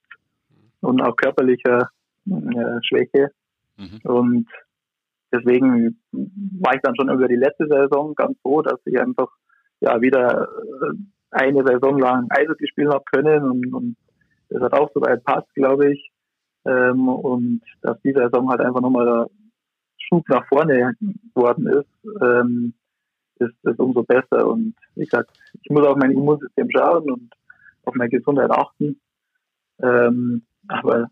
und auch körperlicher äh, Schwäche. Mhm. Und deswegen war ich dann schon über die letzte Saison ganz froh, dass ich einfach ja wieder äh, eine Saison lang Eishockey spielen habe können und, und das hat auch soweit passt, glaube ich. Ähm, und dass diese Saison halt einfach nochmal der Schub nach vorne geworden ist, ähm, ist, ist umso besser. Und wie gesagt, ich muss auf mein Immunsystem schauen und auf meine Gesundheit achten. Ähm, aber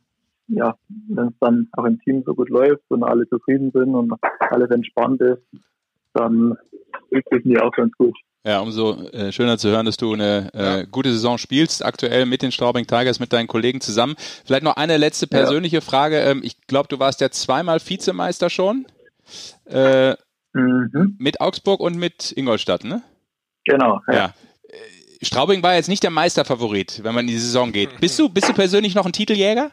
ja, wenn es dann auch im Team so gut läuft und alle zufrieden sind und alles entspannt ist, dann ist es mir auch ganz gut. Ja, umso äh, schöner zu hören, dass du eine äh, ja. gute Saison spielst, aktuell mit den Straubing Tigers, mit deinen Kollegen zusammen. Vielleicht noch eine letzte persönliche ja. Frage. Ähm, ich glaube, du warst ja zweimal Vizemeister schon. Äh, mhm. Mit Augsburg und mit Ingolstadt, ne? Genau. Ja. ja. Äh, Straubing war jetzt nicht der Meisterfavorit, wenn man in die Saison geht. Bist du, bist du persönlich noch ein Titeljäger?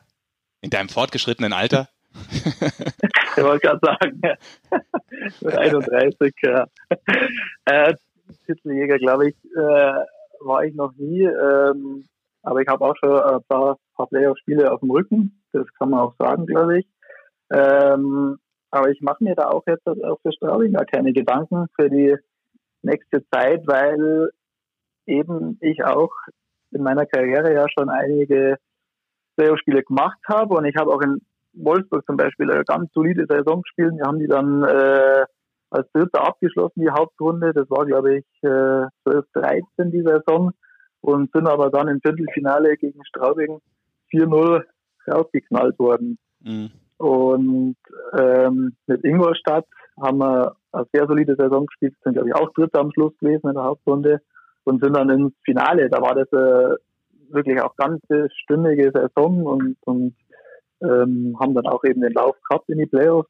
In deinem fortgeschrittenen Alter? ich wollte gerade sagen, mit 31, ja. Äh, Titeljäger, glaube ich, äh, war ich noch nie. Ähm, aber ich habe auch schon ein paar, paar Playoff-Spiele auf dem Rücken. Das kann man auch sagen, glaube ich. Ähm, aber ich mache mir da auch jetzt auch für Straubing gar keine Gedanken für die nächste Zeit, weil eben ich auch in meiner Karriere ja schon einige Playoff-Spiele gemacht habe und ich habe auch in Wolfsburg zum Beispiel eine ganz solide Saison gespielt. Wir haben die dann äh, als Dritter abgeschlossen, die Hauptrunde. Das war, glaube ich, äh, 12, 13 die Saison und sind aber dann im Viertelfinale gegen Straubing 4-0 rausgeknallt worden. Mhm. Und ähm, mit Ingolstadt haben wir eine sehr solide Saison gespielt, sind glaube ich auch Dritter am Schluss gewesen in der Hauptrunde und sind dann ins Finale. Da war das äh, wirklich auch ganz stündige Saison und, und ähm, haben dann auch eben den Lauf gehabt in die Playoffs.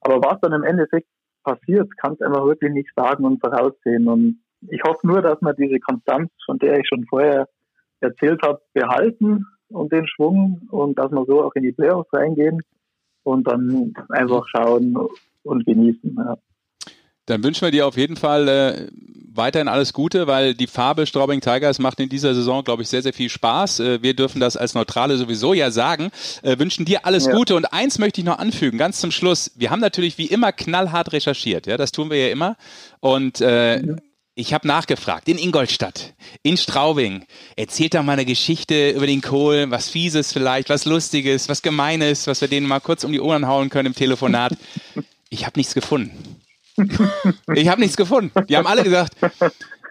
Aber was dann im Endeffekt passiert, kannst du einfach wirklich nicht sagen und voraussehen. Und ich hoffe nur, dass wir diese Konstanz, von der ich schon vorher erzählt habe, behalten und den Schwung und dass wir so auch in die Playoffs reingehen und dann einfach schauen und genießen. Ja. Dann wünschen wir dir auf jeden Fall äh, weiterhin alles Gute, weil die Farbe Straubing Tigers macht in dieser Saison, glaube ich, sehr, sehr viel Spaß. Äh, wir dürfen das als Neutrale sowieso ja sagen. Äh, wünschen dir alles ja. Gute. Und eins möchte ich noch anfügen, ganz zum Schluss. Wir haben natürlich wie immer knallhart recherchiert. Ja, das tun wir ja immer. Und äh, mhm. Ich habe nachgefragt, in Ingolstadt, in Straubing. Erzählt doch mal eine Geschichte über den Kohl, was Fieses vielleicht, was Lustiges, was Gemeines, was wir denen mal kurz um die Ohren hauen können im Telefonat. Ich habe nichts gefunden. Ich habe nichts gefunden. Die haben alle gesagt,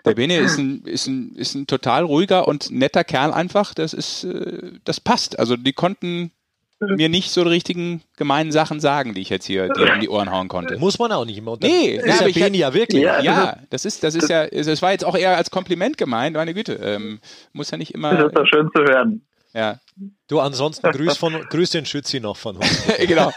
der Bene ist ein, ist, ein, ist ein total ruhiger und netter Kerl einfach. Das ist, äh, das passt. Also die konnten mir nicht so die richtigen gemeinen Sachen sagen, die ich jetzt hier dir um die Ohren hauen konnte. Muss man auch nicht immer. Unter nee, ist ja Beni ja wirklich. Ja, ja, das ist, das ist ja, das war jetzt auch eher als Kompliment gemeint, meine Güte. Ähm, muss ja nicht immer. Das ist doch schön zu hören. Ja. Du ansonsten grüß, von, grüß den Schützi noch von uns. genau.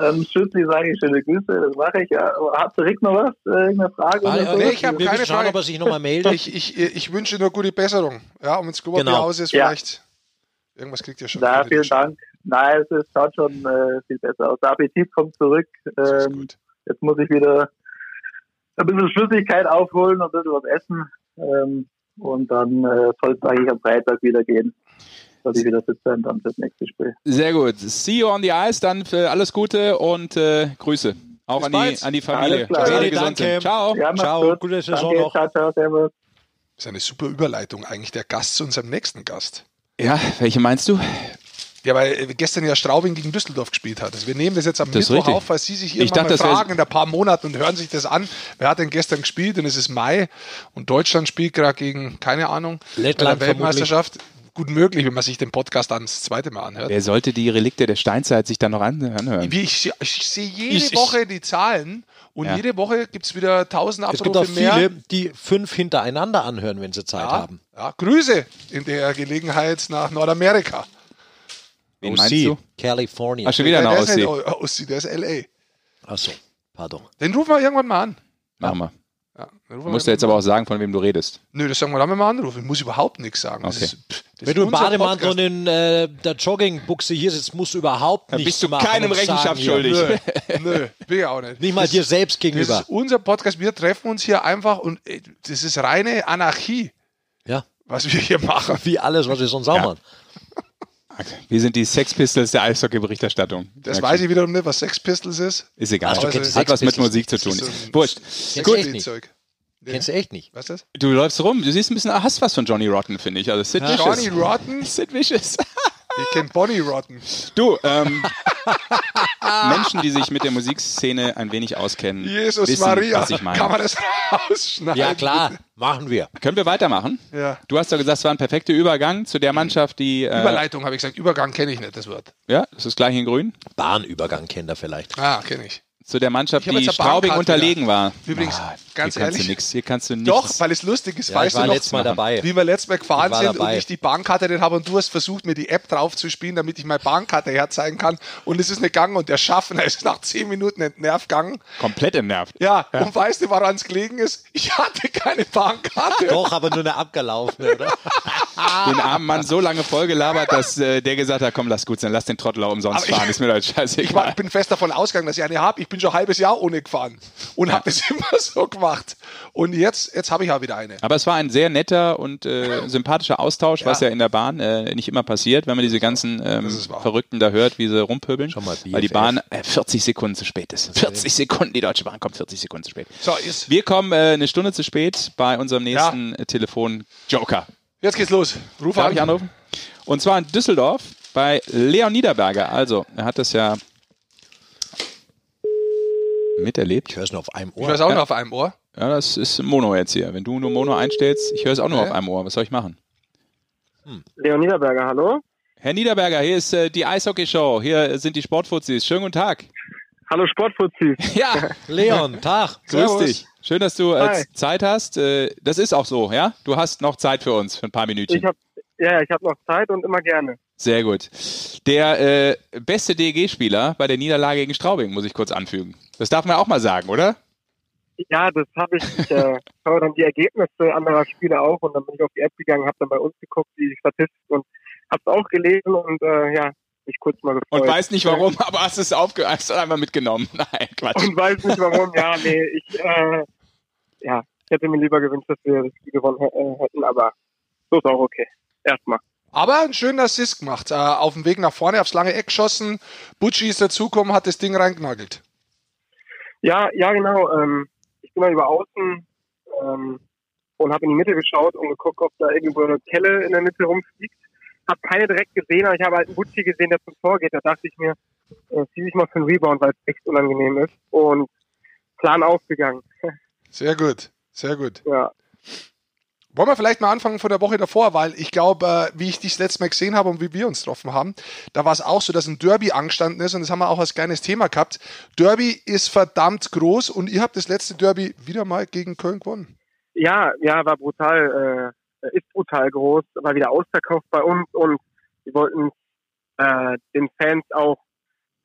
Ähm, Schützi sage ich schöne Grüße, das mache ich ja. Hat Rick noch was? Äh, irgendeine Frage? Ah, nee, ich habe keine Frage. ob er sich nochmal meldet. Ich, ich, ich wünsche nur gute Besserung. Ja, und ins Klopapier genau. aus ist ja. vielleicht. Irgendwas kriegt ihr schon. Na, vielen Dank. Nein, es ist, schaut schon äh, viel besser aus. Der Appetit kommt zurück. Ähm, jetzt muss ich wieder ein bisschen Flüssigkeit aufholen und ein bisschen was essen. Ähm, und dann äh, soll es eigentlich am Freitag wieder gehen. Soll ich wieder fit sein dann fürs nächste Spiel. Sehr gut. See you on the ice. Dann für alles Gute und äh, Grüße. Auch an die, an die Familie. Alles klar. Danke. Ciao. Ja, ciao. Gut. Gute Saison Danke. noch. Ciao, ciao. Servus. Das ist eine super Überleitung eigentlich, der Gast zu unserem nächsten Gast. Ja, welche meinst du? Ja, weil gestern ja Straubing gegen Düsseldorf gespielt hat. Also wir nehmen das jetzt am das Mittwoch auf, weil Sie sich irgendwann dachte, mal fragen in ein paar Monaten und hören sich das an. Wer hat denn gestern gespielt? Und es ist Mai und Deutschland spielt gerade gegen, keine Ahnung, Lettland bei der Weltmeisterschaft. Vermutlich. Gut möglich, wenn man sich den Podcast dann das zweite Mal anhört. Wer sollte die Relikte der Steinzeit sich dann noch anhören? Ich, ich, sehe jede ich, Woche die Zahlen und ja. jede Woche gibt es wieder 1000 Abrufe Es gibt auch mehr. viele, die fünf hintereinander anhören, wenn sie Zeit ja, haben. Ja, Grüße in der Gelegenheit nach Nordamerika. Wen meinst du? California. Ach, schon wieder nach Ossi. Ossi, der ist L.A. Achso, pardon. Den rufen wir irgendwann mal an. Machen wir. Ja, du musst ja jetzt aber auch sagen, von wem du redest. Nö, das sagen wir dann, wenn wir anrufen. Ich muss überhaupt nichts sagen. Okay. Ist, pff, wenn du im Bademantel und in äh, der Joggingbuchse hier sitzt, musst du überhaupt nichts bist du keinem Rechenschaft schuldig. Nö, nö, bin ich auch nicht. Nicht mal das, dir selbst gegenüber. Das ist unser Podcast. Wir treffen uns hier einfach und äh, das ist reine Anarchie. Ja. Was wir hier machen. Wie alles, was wir sonst auch ja. machen. Wir sind die Sex Pistols der Eishockey-Berichterstattung. Das weiß ich wiederum nicht, was Sex Pistols ist. Ist egal. Also, Hat was mit Musik zu tun. So Wurscht. Gut. Nee. Kennst du echt nicht? Was ist das? Du läufst rum, du siehst ein bisschen, hast was von Johnny Rotten, finde ich. Also Sid. Vicious. Johnny Rotten? Sid Vicious. ich kenne Bonnie Rotten. Du, ähm, Menschen, die sich mit der Musikszene ein wenig auskennen, Jesus wissen, Maria, was ich meine. kann man das rausschneiden? Ja klar, machen wir. Können wir weitermachen? Ja. Du hast doch gesagt, es war ein perfekter Übergang zu der Mannschaft, die... Äh, Überleitung habe ich gesagt, Übergang kenne ich nicht, das Wort. Ja, das ist gleich in grün. Bahnübergang kennt er vielleicht. Ah, kenne ich. Zu der Mannschaft, die Straubing unterlegen war. Übrigens, ah, ganz hier ehrlich. Kannst du nix, hier kannst du nichts. Doch, weil es lustig ist, Ja, weißt ich war du noch, letztes Mal dabei. wie wir letztes Mal gefahren Ich sind und dabei. ich die Bahnkarte drin habe und du hast versucht, mir die App drauf zu spielen, damit ich meine Bahnkarte herzeigen kann. Und es ist nicht gegangen und der Schaffner ist nach zehn Minuten entnervt gegangen. Komplett entnervt. Ja, und weißt du, woran es gelegen ist? Ich hatte keine Bahnkarte. Doch, aber nur eine abgelaufene, oder? Den armen Mann so lange vollgelabert, dass äh, der gesagt hat, komm, lass gut sein, lass den Trottel umsonst Aber ich- fahren, ist mir doch Ich war, scheißegal. bin fest davon ausgegangen, dass ich eine habe. Ich bin schon ein halbes Jahr ohne gefahren und habe das immer so gemacht. Und jetzt, jetzt habe ich auch wieder eine. Aber es war ein sehr netter und äh, sympathischer Austausch, was ja in der Bahn äh, nicht immer passiert, wenn man diese ganzen ähm. Verrückten da hört, wie sie rumpöbeln. Schon mal weil die BFF. Bahn äh, 40 Sekunden zu spät ist. 40 Sekunden, die Deutsche Bahn kommt 40 Sekunden zu spät. So, ist, Wir kommen äh, eine Stunde zu spät bei unserem nächsten äh, Telefon Joker. jetzt geht's los. Ruf Darf an. ich anrufen? Und zwar in Düsseldorf bei Leon Niederberger. Also, er hat das ja miterlebt. Ich höre es nur auf einem Ich Ohr. weiß auch noch auf einem Ohr. Ja, das ist Mono jetzt hier. Wenn du nur Mono einstellst, ich höre es auch nur Okay. auf einem Ohr. Was soll ich machen? Leon Niederberger, hallo? Herr Niederberger, hier ist äh, die Eishockey-Show. Hier sind die Sportfuzis. Schönen guten Tag. Hallo Sportfuzis. Ja, Leon, Tag. grüß Servus. dich. Schön, dass du äh. Zeit hast. Äh, das ist auch so, ja? Du hast noch Zeit für uns, für ein paar Minütchen. Ich habe ja, ich habe noch Zeit und immer gerne. Sehr gut. Der äh, beste DEG-Spieler bei der Niederlage gegen Straubing, muss ich kurz anfügen. Das darf man auch mal sagen, oder? Ja, das habe ich. Ich äh, schaue dann die Ergebnisse anderer Spiele auch und dann bin ich auf die App gegangen, habe dann bei uns geguckt, die Statistiken und habe es auch gelesen und äh, ja, mich kurz mal gefreut. Und weiß nicht warum, aber hast es aufge hast einfach mitgenommen. Nein, Quatsch. Und weiß nicht warum. Ja, nee, ich äh, ja, ich hätte mir lieber gewünscht, dass wir das Spiel gewonnen äh, hätten, aber so ist auch okay. Erstmal. Aber einen schönen Assist gemacht. Äh, auf dem Weg nach vorne aufs lange Eck geschossen. Butchi ist dazugekommen, hat das Ding reingenagelt. Ja, ja, genau. Ähm, ich bin mal über außen ähm, und habe in die Mitte geschaut und geguckt, ob da irgendwo eine Kelle in der Mitte rumfliegt. Habe keine direkt gesehen, aber ich habe halt einen Butchi gesehen, der zum Tor geht. Da dachte ich mir, äh, zieh dich mal für einen Rebound, weil es echt unangenehm ist. Und Plan aufgegangen. Sehr gut, sehr gut. Ja. Wollen wir vielleicht mal anfangen von der Woche davor, weil ich glaube, äh, wie ich dich das letzte Mal gesehen habe und wie wir uns getroffen haben, da war es auch so, dass ein Derby angestanden ist und das haben wir auch als kleines Thema gehabt. Derby ist verdammt groß und ihr habt das letzte Derby wieder mal gegen Köln gewonnen. Ja, ja, war brutal, äh, ist brutal groß, war wieder ausverkauft bei uns und wir wollten äh, den Fans auch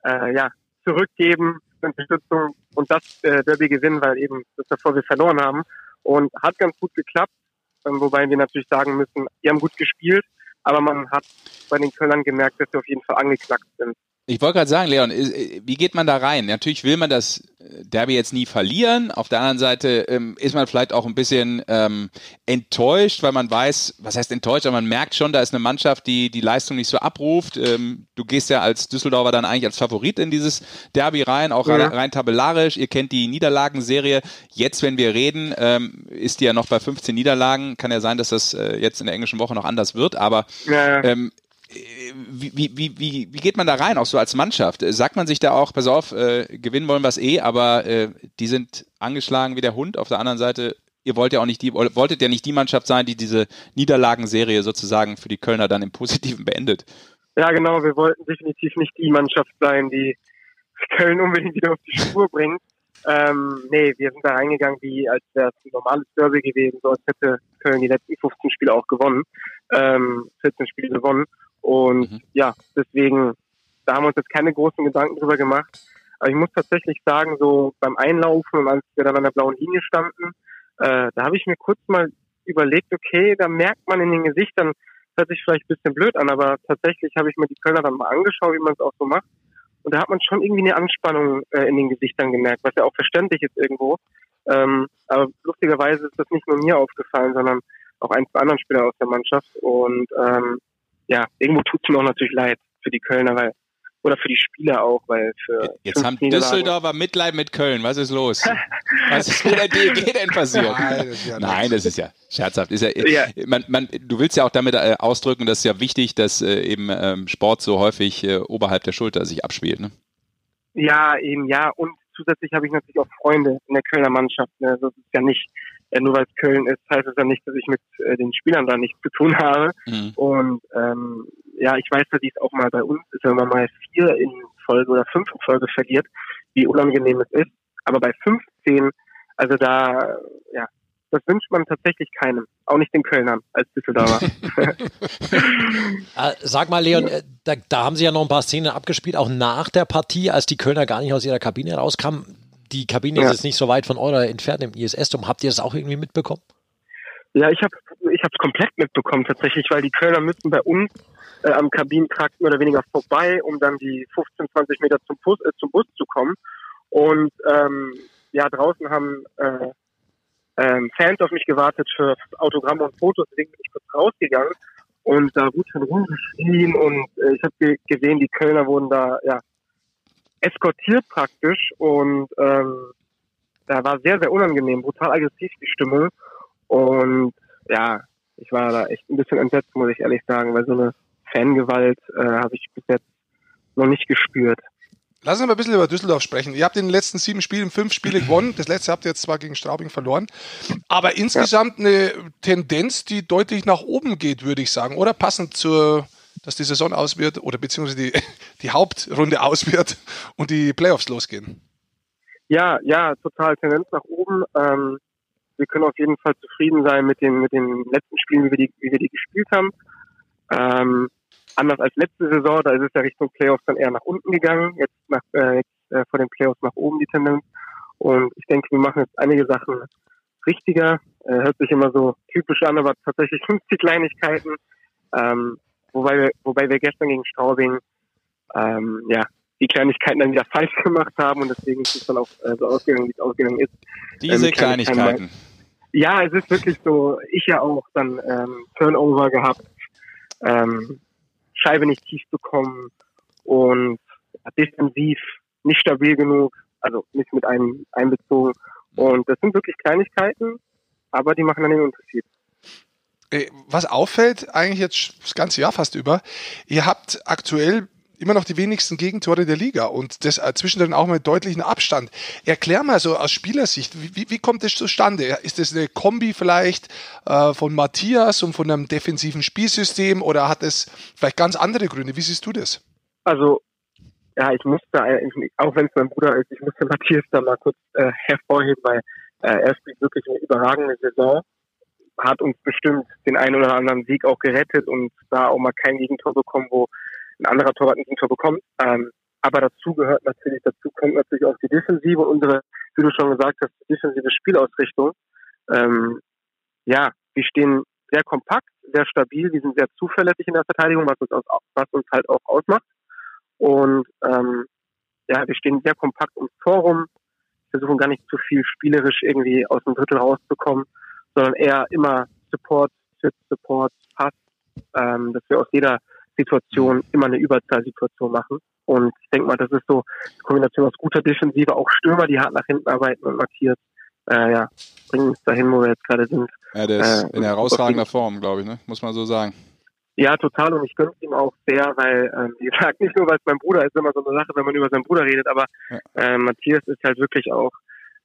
äh, ja, zurückgeben, Unterstützung und das äh, Derby gewinnen, weil eben das davor wir verloren haben. Und hat ganz gut geklappt, wobei wir natürlich sagen müssen, die haben gut gespielt, aber man hat bei den Kölnern gemerkt, dass sie auf jeden Fall angeknackt sind. Ich wollte gerade sagen, Leon, äh, wie geht man da rein? Natürlich will man das äh, Derby jetzt nie verlieren. Auf der anderen Seite ähm, ist man vielleicht auch ein bisschen ähm, enttäuscht, weil man weiß, was heißt enttäuscht, aber man merkt schon, da ist eine Mannschaft, die die Leistung nicht so abruft. Ähm, du gehst ja als Düsseldorfer dann eigentlich als Favorit in dieses Derby rein, auch Ja. rein, rein tabellarisch. Ihr kennt die Niederlagenserie. Jetzt, wenn wir reden, ähm, ist die ja noch bei 15 Niederlagen. Kann ja sein, dass das äh, jetzt in der englischen Woche noch anders wird, aber Ja, ähm, wie, wie, wie, wie, geht man da rein, auch so als Mannschaft? Äh, Sagt man sich da auch, pass auf, äh, gewinnen wollen wir es eh, aber äh, die sind angeschlagen wie der Hund. Auf der anderen Seite, ihr wollt ja auch nicht die, wolltet ja nicht die Mannschaft sein, die diese Niederlagenserie sozusagen für die Kölner dann im Positiven beendet. Ja, genau. Wir wollten definitiv nicht die Mannschaft sein, die Köln unbedingt wieder auf die Spur bringt. Ähm, nee, wir sind da reingegangen, wie als wäre es ein normales Derby gewesen, so als hätte Köln die letzten 15 Spiele auch gewonnen, ähm, 14 Spiele gewonnen. Und Mhm. ja, deswegen, da haben wir uns jetzt keine großen Gedanken drüber gemacht. Aber ich muss tatsächlich sagen, so beim Einlaufen und als wir dann an der blauen Linie standen, äh, da habe ich mir kurz mal überlegt, okay, da merkt man in den Gesichtern, hört sich vielleicht ein bisschen blöd an, aber tatsächlich habe ich mir die Kölner dann mal angeschaut, wie man es auch so macht. Und da hat man schon irgendwie eine Anspannung äh, in den Gesichtern gemerkt, was ja auch verständlich ist irgendwo. Ähm, aber lustigerweise ist das nicht nur mir aufgefallen, sondern auch ein, zwei anderen Spielern aus der Mannschaft. Und ähm, ja, irgendwo tut es mir auch natürlich leid für die Kölner, weil oder für die Spieler auch, weil für Jetzt haben Düsseldorfer Mitleid mit Köln. Was ist los? Was ist mit der DEG denn passiert? Nein, das ist ja Nein, das ist ja scherzhaft. Ist ja, Ja. Man, man, du willst ja auch damit äh, ausdrücken, dass es ja wichtig, dass äh, eben ähm, Sport so häufig äh, oberhalb der Schulter sich abspielt. Ne? Ja, eben ja. Und zusätzlich habe ich natürlich auch Freunde in der Kölner Mannschaft. Ne? Es ist ja nicht, äh, nur weil es Köln ist, heißt es ja nicht, dass ich mit äh, den Spielern da nichts zu tun habe. Mhm. Und ähm, ja, ich weiß, dass dies auch mal bei uns ist, wenn man mal vier in Folge oder fünf in Folge verliert, wie unangenehm es ist. Aber bei 15, also da, ja, das wünscht man tatsächlich keinem, auch nicht den Kölnern als Düsseldorfer. Äh, sag mal, Leon, äh, da, da, haben Sie ja noch ein paar Szenen abgespielt, auch nach der Partie, als die Kölner gar nicht aus ihrer Kabine rauskamen. Die Kabine ja. ist jetzt nicht so weit von eurer entfernt im ISS-Dom. Habt ihr das auch irgendwie mitbekommen? Ja, ich habe ich es komplett mitbekommen tatsächlich, weil die Kölner müssen bei uns äh, am Kabinentrakt mehr oder weniger vorbei, um dann die 15, 20 Meter zum Bus, äh, zum Bus zu kommen. Und ähm, ja, draußen haben äh, ähm, Fans auf mich gewartet für Autogramme und Fotos, deswegen bin ich kurz rausgegangen und da wurde schon rumgeschrien und äh, ich habe ge gesehen, die Kölner wurden da ja eskortiert praktisch und ähm, da war sehr, sehr unangenehm, brutal aggressiv die Stimmung und ja, ich war da echt ein bisschen entsetzt, muss ich ehrlich sagen, weil so eine Fangewalt äh, habe ich bis jetzt noch nicht gespürt. Lass uns mal ein bisschen über Düsseldorf sprechen. Ihr habt in den letzten sieben Spielen fünf Spiele gewonnen. Das letzte habt ihr jetzt zwar gegen Straubing verloren, aber insgesamt ja. eine Tendenz, die deutlich nach oben geht, würde ich sagen. Oder passend zur, dass die Saison aus wird oder beziehungsweise die, die Hauptrunde aus wird und die Playoffs losgehen. Ja, ja, total Tendenz nach oben. Ähm, wir können auf jeden Fall zufrieden sein mit den, mit den letzten Spielen, wie wir die, wie wir die gespielt haben. Ähm, anders als letzte Saison, da ist es ja Richtung Playoffs dann eher nach unten gegangen, jetzt, nach, äh, jetzt äh, vor den Playoffs nach oben die Tendenz. Und ich denke, wir machen jetzt einige Sachen richtiger. Äh, hört sich immer so typisch an, aber tatsächlich 50 Kleinigkeiten. Ähm, wobei wir, wobei wir gestern gegen Straubing ähm, ja die Kleinigkeiten dann wieder falsch gemacht haben und deswegen ist es dann auch äh, so ausgegangen, wie es ausgegangen ist. Diese ähm, Kleinigkeiten. Ja, es ist wirklich so, ich ja auch dann ähm, Turnover gehabt, ähm, Scheibe nicht tief bekommen und defensiv nicht stabil genug, also nicht mit einem einbezogen. Und das sind wirklich Kleinigkeiten, aber die machen dann den Unterschied. Äh, was auffällt, eigentlich jetzt das ganze Jahr fast über, ihr habt aktuell immer noch die wenigsten Gegentore der Liga und das äh, zwischendrin auch mit deutlichen Abstand. Erklär mal so aus Spielersicht, wie, wie kommt das zustande? Ist das eine Kombi vielleicht äh, von Matthias und von einem defensiven Spielsystem oder hat es vielleicht ganz andere Gründe? Wie siehst du das? Also, ja, ich musste, auch wenn es mein Bruder ist, ich musste Matthias da mal kurz äh, hervorheben, weil äh, er spielt wirklich eine überragende Saison hat uns bestimmt den einen oder anderen Sieg auch gerettet und da auch mal kein Gegentor bekommen, wo ein anderer Torwart ein Gegentor bekommt. Ähm, aber dazu gehört natürlich, dazu kommt natürlich auch die Defensive und unsere, wie du schon gesagt hast, defensive Spielausrichtung. Ähm, ja, wir stehen sehr kompakt, sehr stabil, wir sind sehr zuverlässig in der Verteidigung, was uns, aus, was uns halt auch ausmacht. Und ähm, ja, wir stehen sehr kompakt ums Tor rum, versuchen gar nicht zu viel spielerisch irgendwie aus dem Drittel rauszukommen, sondern eher immer Support, Sit, Support, Pass, ähm, dass wir aus jeder Situation immer eine Überzahlsituation machen. Und ich denke mal, das ist so eine Kombination aus guter Defensive, auch Stürmer, die hart nach hinten arbeiten und Matthias, äh, ja, bringen uns dahin, wo wir jetzt gerade sind. Ja, der ist äh, in herausragender Form, glaube ich, ne? muss man so sagen. Ja, total. Und ich gönne ihm auch sehr, weil, ähm, wie gesagt, nicht nur, weil es mein Bruder ist, immer so eine Sache, wenn man über seinen Bruder redet, aber ja. äh, Matthias ist halt wirklich auch,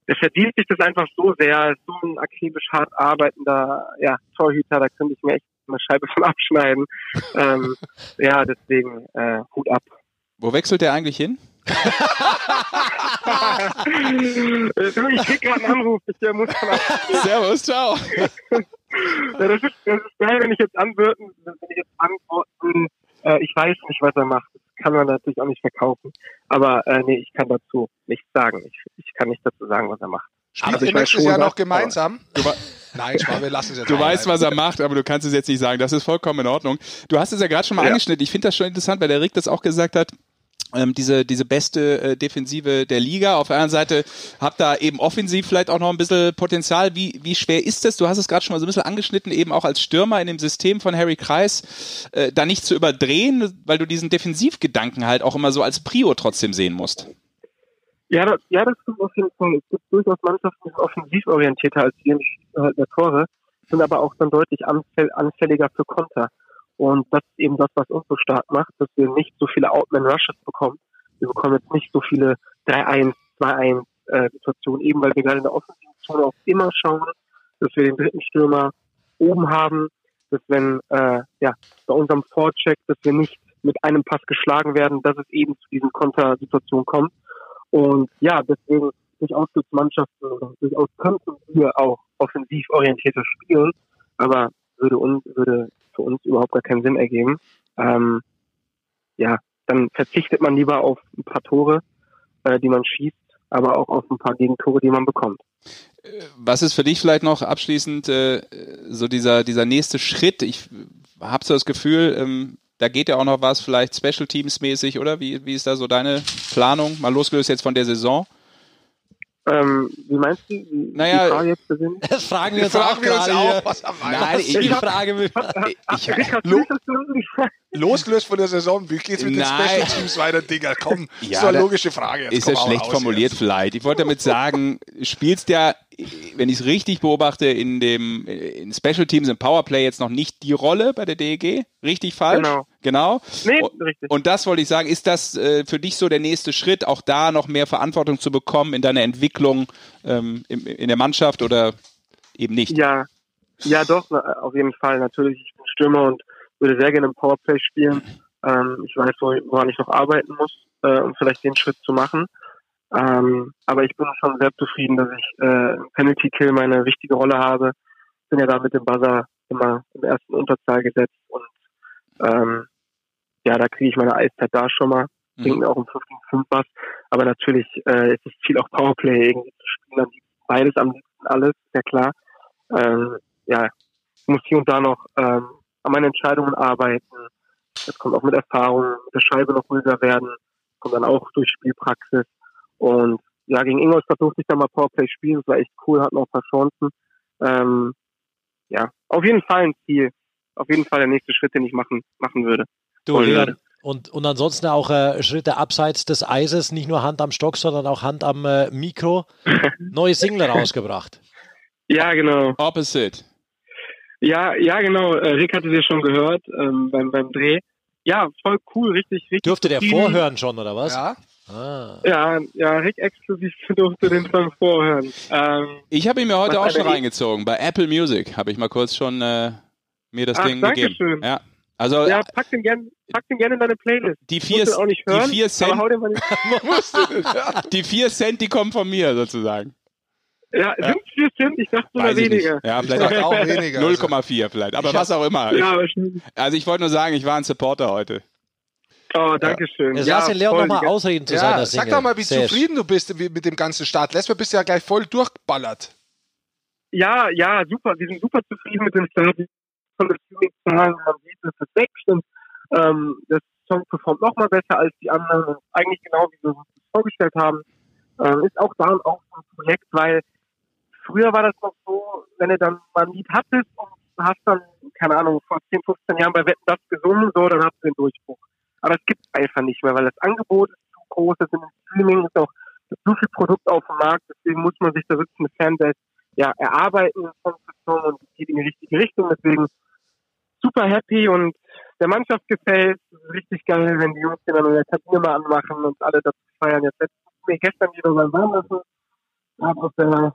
der verdient sich das einfach so sehr, so ein akribisch hart arbeitender ja, Torhüter, da könnte ich mir echt eine Scheibe von abschneiden. ähm, ja, deswegen äh, Hut ab. Wo wechselt der eigentlich hin? ich krieg gerade einen Anruf, ich äh, muss von Servus, ciao. ja, das, ist, das ist geil, wenn ich jetzt antworten, wenn ich jetzt antworten, äh, ich weiß nicht, was er macht. Das kann man natürlich auch nicht verkaufen. Aber äh, nee, ich kann dazu nichts sagen. Ich, ich kann nicht dazu sagen, was er macht. Spielt also ihr nächstes Jahr noch gemeinsam? Nein, Schwab, wir lassen es jetzt Du weißt, was er macht, aber du kannst es jetzt nicht sagen. Das ist vollkommen in Ordnung. Du hast es ja gerade schon mal ja. angeschnitten. Ich finde das schon interessant, weil der Rick das auch gesagt hat. Ähm, diese, diese beste äh, Defensive der Liga. Auf der anderen Seite habt da eben offensiv vielleicht auch noch ein bisschen Potenzial. Wie, wie schwer ist es? Du hast es gerade schon mal so ein bisschen angeschnitten, eben auch als Stürmer in dem System von Harry Kreis, äh, da nicht zu überdrehen, weil du diesen Defensivgedanken halt auch immer so als Prio trotzdem sehen musst. Ja, das, ja, das stimmt auf jeden Fall. Es gibt durchaus Mannschaften, die sind offensiv orientierter als wir, halt der Tore, sind aber auch dann deutlich anfälliger für Konter. Und das ist eben das, was uns so stark macht, dass wir nicht so viele Outman-Rushes bekommen. Wir bekommen jetzt nicht so viele 3-1, 2-1 äh, Situationen, eben weil wir gerade in der offensiven Zone auch immer schauen, dass wir den dritten Stürmer oben haben, dass wenn äh, ja bei unserem Vorcheck, dass wir nicht mit einem Pass geschlagen werden, dass es eben zu diesen Kontersituationen kommt. Und ja, deswegen durchaus gibt Mannschaften durchaus könnten wir auch offensiv orientierter spielen, aber würde uns, würde für uns überhaupt gar keinen Sinn ergeben. Ähm, ja, dann verzichtet man lieber auf ein paar Tore, äh, die man schießt, aber auch auf ein paar Gegentore, die man bekommt. Was ist für dich vielleicht noch abschließend äh, so dieser, dieser nächste Schritt? Ich habe so das Gefühl, ähm, da geht ja auch noch was, vielleicht Special Teams mäßig, oder? Wie, wie ist da so deine Planung? Mal losgelöst jetzt von der Saison. Ähm, wie meinst du? Wie, naja, die Frage jetzt persönlich? Das fragen wir uns Fragen auch wir uns gerade auch, was Nein, Nein, ich, ich, Frage will ich, du Lo-? Losgelöst von der Saison, wie geht's mit Nein. den Special Teams weiter, Digga? Komm, Ja, das ist eine logische Frage. Jetzt ist ja schlecht formuliert jetzt. vielleicht. Ich wollte damit sagen, spielst ja, wenn ich es richtig beobachte, in dem in Special Teams im Powerplay jetzt noch nicht die Rolle bei der DEG. Richtig falsch? Genau. Genau. Nee, Und- richtig. Und das wollte ich sagen, ist das äh, für dich so der nächste Schritt, auch da noch mehr Verantwortung zu bekommen in deiner Entwicklung ähm, in, in der Mannschaft oder eben nicht? Ja, ja doch, auf jeden Fall. Natürlich, ich bin Stürmer und würde sehr gerne im Powerplay spielen. Ähm, ich weiß, wo, woran ich noch arbeiten muss, äh, um vielleicht den Schritt zu machen. Ähm, aber ich bin schon sehr zufrieden, dass ich äh, im Penalty Kill meine wichtige Rolle habe. Bin ja da mit dem Buzzer immer im ersten Unterzahl gesetzt und ähm, ja, da kriege ich meine Eiszeit da schon mal. Bringt Mhm. mir auch um 5 gegen 5 was. Aber natürlich äh, ist das Ziel auch Powerplay irgendwie zu spielen. Am liebsten beides, am liebsten alles, ist ja klar. Ähm, ja, ich muss hier und da noch ähm, an meinen Entscheidungen arbeiten. Das kommt auch mit Erfahrung, mit der Scheibe noch ruhiger werden. Kommt dann auch durch Spielpraxis. Und ja, gegen Ingolstadt durfte ich dann mal Powerplay spielen. Das war echt cool, hatten auch ein paar Chancen. Ähm, ja, auf jeden Fall ein Ziel. Auf jeden Fall der nächste Schritt, den ich machen, machen würde. Du, Leon. würde. Und, und ansonsten auch äh, Schritte abseits des Eises, nicht nur Hand am Stock, sondern auch Hand am äh, Mikro. Neue Single rausgebracht. Ja, genau. Opposite. Ja, ja, genau. Äh, Rick hatte sie schon gehört ähm, beim, beim Dreh. Ja, voll cool, richtig, richtig. Dürfte der vorhören schon, oder was? Ja, Ah. Ja, ja, Rick exklusiv durfte den Song vorhören. Ähm, Ich habe ihn mir heute auch schon reingezogen. Bei Apple Music habe ich mal kurz schon äh, mir das Ach, Ding danke gegeben. schön. Ja. Also ja, pack den gerne pack den gern in deine Playlist. die Ich vier, auch nicht die hören, vier aber Cent, hau den mal nicht. die vier Cent, die kommen von mir sozusagen. Ja, sind vier Cent? Ich dachte sogar ich nicht. weniger. Ja, ich vielleicht auch weniger. also. 0,4 vielleicht, aber Ich was auch immer. Ja, wahrscheinlich. Also ich wollte nur sagen, ich war ein Supporter heute. Oh, danke schön. Jetzt ja, lass den Leon nochmal ausreden zu Ja, seiner sag Single. doch mal, wie Sehr zufrieden du bist mit dem ganzen Start. Letztes Mal bist du ja gleich voll durchballert. Ja, ja, super. Wir sind super zufrieden mit dem Start von den Streaming-Zahlen. Man sieht, es ist wächst und ähm, das Song performt noch mal besser als die anderen. Und eigentlich genau, wie wir uns das vorgestellt haben. Ähm, ist auch da auch so ein Projekt, weil früher war das noch so, wenn du dann mal ein Lied hattest und hast dann, keine Ahnung, vor 10, 15 Jahren bei Wetten das gesungen, so, dann hast du den Durchbruch. Aber es gibt einfach nicht mehr, weil das Angebot ist zu groß, das ist im Streaming ist auch so viel Produkt auf dem Markt, deswegen muss man sich da wirklich eine Fanbase ja, erarbeiten von zu Song und es geht in die richtige Richtung. Deswegen super happy und der Mannschaft gefällt. Es ist richtig geil, wenn die Jungs den dann in der Kabine mal anmachen und alle dazu feiern. Jetzt letztens, nee, gestern wieder beim Warmlassen. Hab auf der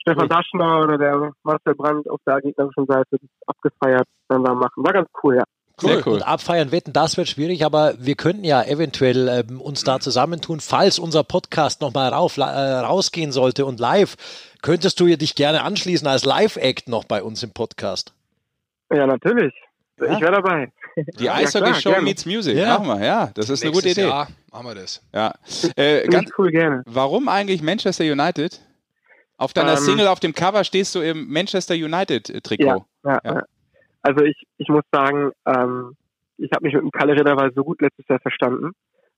Stefan Daschner oder der Marcel Brandt auf der gegnerischen Seite das abgefeiert beim Warmmachen. War ganz cool, ja. Sehr cool. Und abfeiern, wetten, das wird schwierig, aber wir könnten ja eventuell ähm, uns da zusammentun, falls unser Podcast nochmal rauf, äh, rausgehen sollte und live. Könntest du dich gerne anschließen als Live-Act noch bei uns im Podcast? Ja, natürlich. Ja? Ich wäre dabei. Die Ja, Eishockey klar, Show gerne. meets Music. Ja. Machen wir, ja. Das ist eine gute Nächstes Idee. Jahr machen wir das. Ja. Äh, ganz, cool, gerne. warum eigentlich Manchester United? Auf deiner Ähm, Single auf dem Cover stehst du im Manchester United Trikot. Ja, Ja. ja. Also ich, ich muss sagen, ähm, ich habe mich mit dem Kalle Ritterweil so gut letztes Jahr verstanden.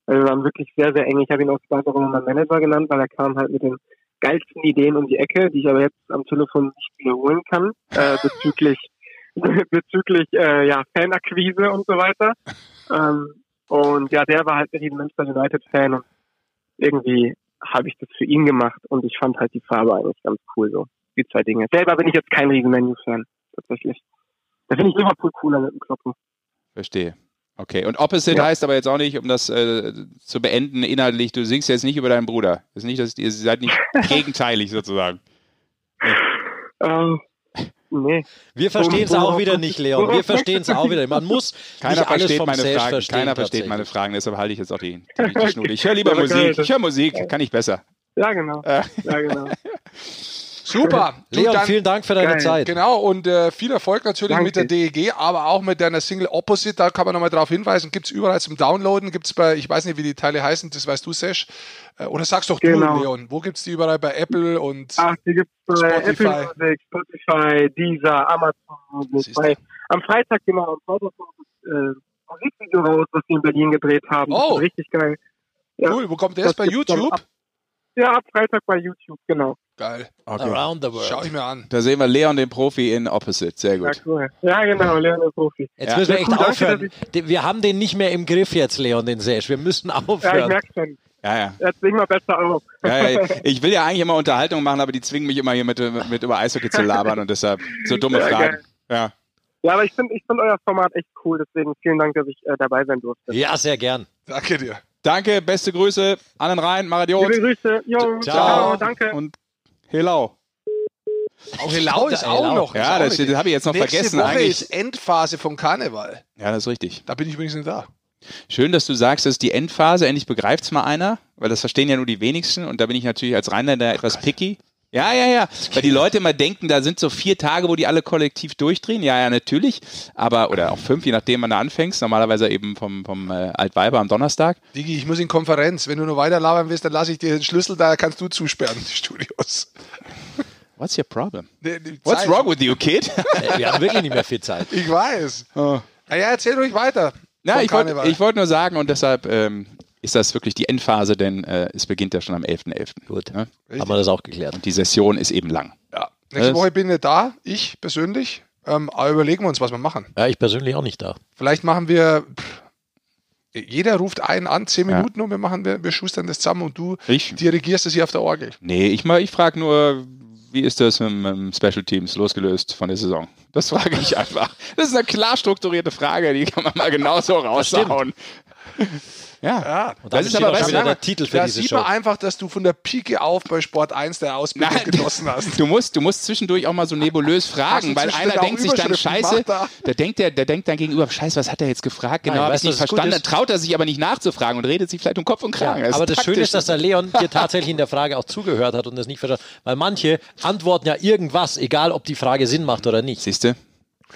Also wir waren wirklich sehr, sehr eng. Ich habe ihn auch Spaß auch immer mein Manager genannt, weil er kam halt mit den geilsten Ideen um die Ecke, die ich aber jetzt am Telefon nicht wiederholen kann, äh, bezüglich bezüglich äh, ja, Fanakquise und so weiter. Ähm, und ja, der war halt ein Manchester United-Fan und irgendwie habe ich das für ihn gemacht und ich fand halt die Farbe eigentlich ganz cool so. Die zwei Dinge. Selber bin ich jetzt kein riesen Menu-Fan, tatsächlich. Da finde ich Liverpool cooler mit dem Kloppen. Verstehe. Okay. Und Opposite Ja. heißt aber jetzt auch nicht, um das äh, zu beenden, inhaltlich, du singst jetzt nicht über deinen Bruder. Das ist nicht, dass ihr seid nicht gegenteilig sozusagen. Ähm, Nee. Wir verstehen es auch wieder nicht, Leon. Wir verstehen es auch wieder. nicht. Man muss Keiner nicht alles versteht vom meine Fragen. verstehen. Keiner versteht meine Fragen, deshalb halte ich jetzt auch die, die, die Schnute. Ich höre lieber Musik. Ich höre Musik, kann ich besser. Ja, genau. Ja, genau. Super. Leon, dann- vielen Dank für deine Geil. Zeit. Genau, und äh, viel Erfolg natürlich Danke. mit der DEG, aber auch mit deiner Single Opposite, da kann man nochmal drauf hinweisen, gibt es überall zum Downloaden, gibt es bei, ich weiß nicht, wie die Teile heißen, das weißt du, Sesh, äh, oder sagst doch Genau. du, Leon, wo gibt es die überall bei Apple und Ach, die gibt's bei Spotify. Apple Music, Spotify, Deezer, Amazon. Bei, am Freitag, genau, am Freitag das äh, Musikvideo raus, was wir in Berlin gedreht haben. Das Oh. richtig geil. Ja. cool, wo kommt der jetzt bei YouTube? Ab, ja, ab Freitag bei YouTube, genau. Geil, Around the world. schau ich mir an. Da sehen wir Leon, den Profi, in Opposite. Sehr Ja, gut. cool. Ja, genau, Leon ist Profi. Jetzt Ja. müssen wir Ja, echt cool, danke, aufhören. Den- Wir haben den nicht mehr im Griff jetzt, Leon, den Sash. Wir müssen Ja, ich aufhören. merke schon. Ja, ja. Jetzt legen wir besser auf. Ja, ja, ich will ja eigentlich immer Unterhaltung machen, aber die zwingen mich immer hier mit, mit über Eishockey zu labern und deshalb so dumme Ja, Fragen. Ja. Ja, aber ich finde ich find euer Format echt cool, deswegen vielen Dank, dass ich äh, dabei sein durfte. Ja, sehr gern. Danke dir. Danke, beste Grüße, allen rein, Maradiot Liebe Grüße. Jo, Ciao. ciao. danke. und Helau. Auch Helau ist auch Helau. noch. Ja, ist auch das, nicht- das habe ich jetzt noch Nächste vergessen. Woche Eigentlich. ist Endphase vom Karneval. Ja, das ist richtig. Da bin ich übrigens nicht da. Schön, dass du sagst, das ist die Endphase. Endlich begreift es mal einer, weil das verstehen ja nur die wenigsten. Und da bin ich natürlich als Rheinländer etwas picky. Ja, ja, ja. Weil die Leute immer denken, da sind so vier Tage, wo die alle kollektiv durchdrehen. Ja, ja, natürlich. Aber, oder auch fünf, je nachdem, wann du anfängst. Normalerweise eben vom, vom äh, Altweiber am Donnerstag. Digi, ich muss in Konferenz. Wenn du noch weiter labern willst, dann lasse ich dir den Schlüssel da, kannst du zusperren, die Studios. What's your problem? Die- die What's wrong with you, kid? Äh, Wir haben wirklich nicht mehr viel Zeit. Ich weiß. oh. Na ja, erzähl ruhig weiter. Vom ich wollte wollte nur sagen und deshalb ähm, ist das wirklich die Endphase, denn äh, es beginnt ja schon am 11.11. Gut. Ne? Haben wir das auch geklärt. Und die Session ist eben lang. ja. Nächste Das- Woche bin ich da, ich persönlich. Ähm, aber überlegen wir uns, was wir machen. Ja, ich persönlich auch nicht da. Vielleicht machen wir. Pff, jeder ruft einen an, zehn Ja. Minuten und wir machen, wir, wir schustern das zusammen und du Ich? dirigierst es hier auf der Orgel. Nee, ich, mal- ich frage nur, wie ist das mit, mit dem Special Teams losgelöst von der Saison? Das frage ich einfach. Das ist eine klar strukturierte Frage, die kann man mal genauso raushauen. Ja, Ja. Und damit ist aber, weißt du, der Titel für Da diese sieht Show. man einfach, dass du von der Pike auf bei Sport 1 der Ausbildung Nein, genossen hast. Du musst, du musst zwischendurch auch mal so nebulös fragen, weil einer denkt sich dann, scheiße, da? der denkt, der, der denkt dann gegenüber, scheiße, was hat er jetzt gefragt? Genau, habe ich nicht verstanden. Dann ist? traut er sich aber nicht nachzufragen und redet sich vielleicht um Kopf und Ja, Kragen. aber das Schöne ist, dass der Leon dir tatsächlich in der Frage auch zugehört hat und das nicht verstanden Weil manche antworten ja irgendwas, egal ob die Frage Sinn macht oder nicht. Siehst du?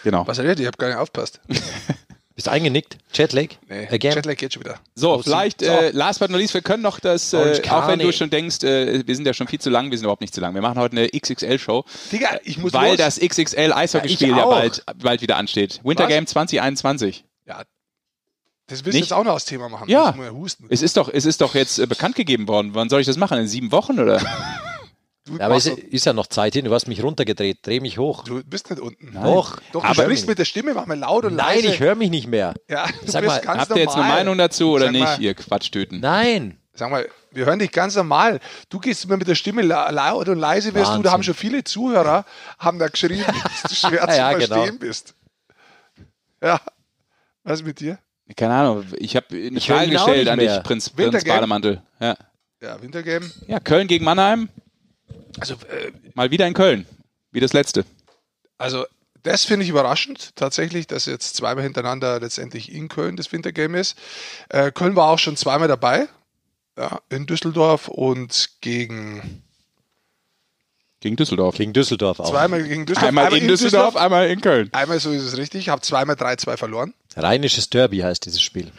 Genau. Was redet ihr? Ich hab gar nicht aufgepasst. Bist eingenickt? Jetlag? Nee, Again? Jetlag geht schon wieder. So, vielleicht, So. äh, last but not least, wir können noch das, äh, Orange auch wenn du schon denkst, äh, wir sind ja schon viel zu lang, wir sind überhaupt nicht zu lang. Wir machen heute eine XXL-Show, Digga, ich muss weil los. das XXL-Eishockeyspiel Ja, ja, bald, bald wieder ansteht. Winter Was? Game 2021. Ja, das willst du jetzt auch noch als Thema machen. Ja. Husten. Es ist doch, es ist doch jetzt äh, bekannt gegeben worden. Wann soll ich das machen? In sieben Wochen oder? Du, Ja, aber machst ist, ja noch Zeit hin. Du hast mich runtergedreht. Dreh mich hoch. du bist nicht unten. Doch. Doch, du Aber- sprichst mit der Stimme, mach mal laut und Nein, leise. ich höre mich nicht mehr. ja, du Sag bist mal, ganz Habt ihr jetzt eine. Meinung dazu oder Sag nicht, mal, ihr Quatschtüten? Nein. Sag mal, wir hören dich ganz normal. Du gehst immer mit der Stimme la- laut und leise wirst du. Da haben schon viele Zuhörer, haben da geschrieben, dass du schwer zu Ja, genau. verstehen bist. Ja, was ist mit dir? Keine Ahnung. Ich habe eine Ich Frage gestellt an dich. Prinz, Prinz Wintergame? Bademantel. Ja. Ja, Wintergame. ja, Köln gegen Mannheim. Also, äh, Mal wieder in Köln. Wie das letzte. Also, das finde ich überraschend, tatsächlich, dass jetzt zweimal hintereinander letztendlich in Köln das Wintergame ist. Äh, Köln war auch schon zweimal dabei, ja, in Düsseldorf und gegen Gegen Düsseldorf. Gegen Düsseldorf auch. zweimal gegen Düsseldorf. Einmal in Düsseldorf, einmal in Köln. Einmal so ist es richtig. Habe zweimal 3-2 verloren. Rheinisches Derby heißt dieses Spiel.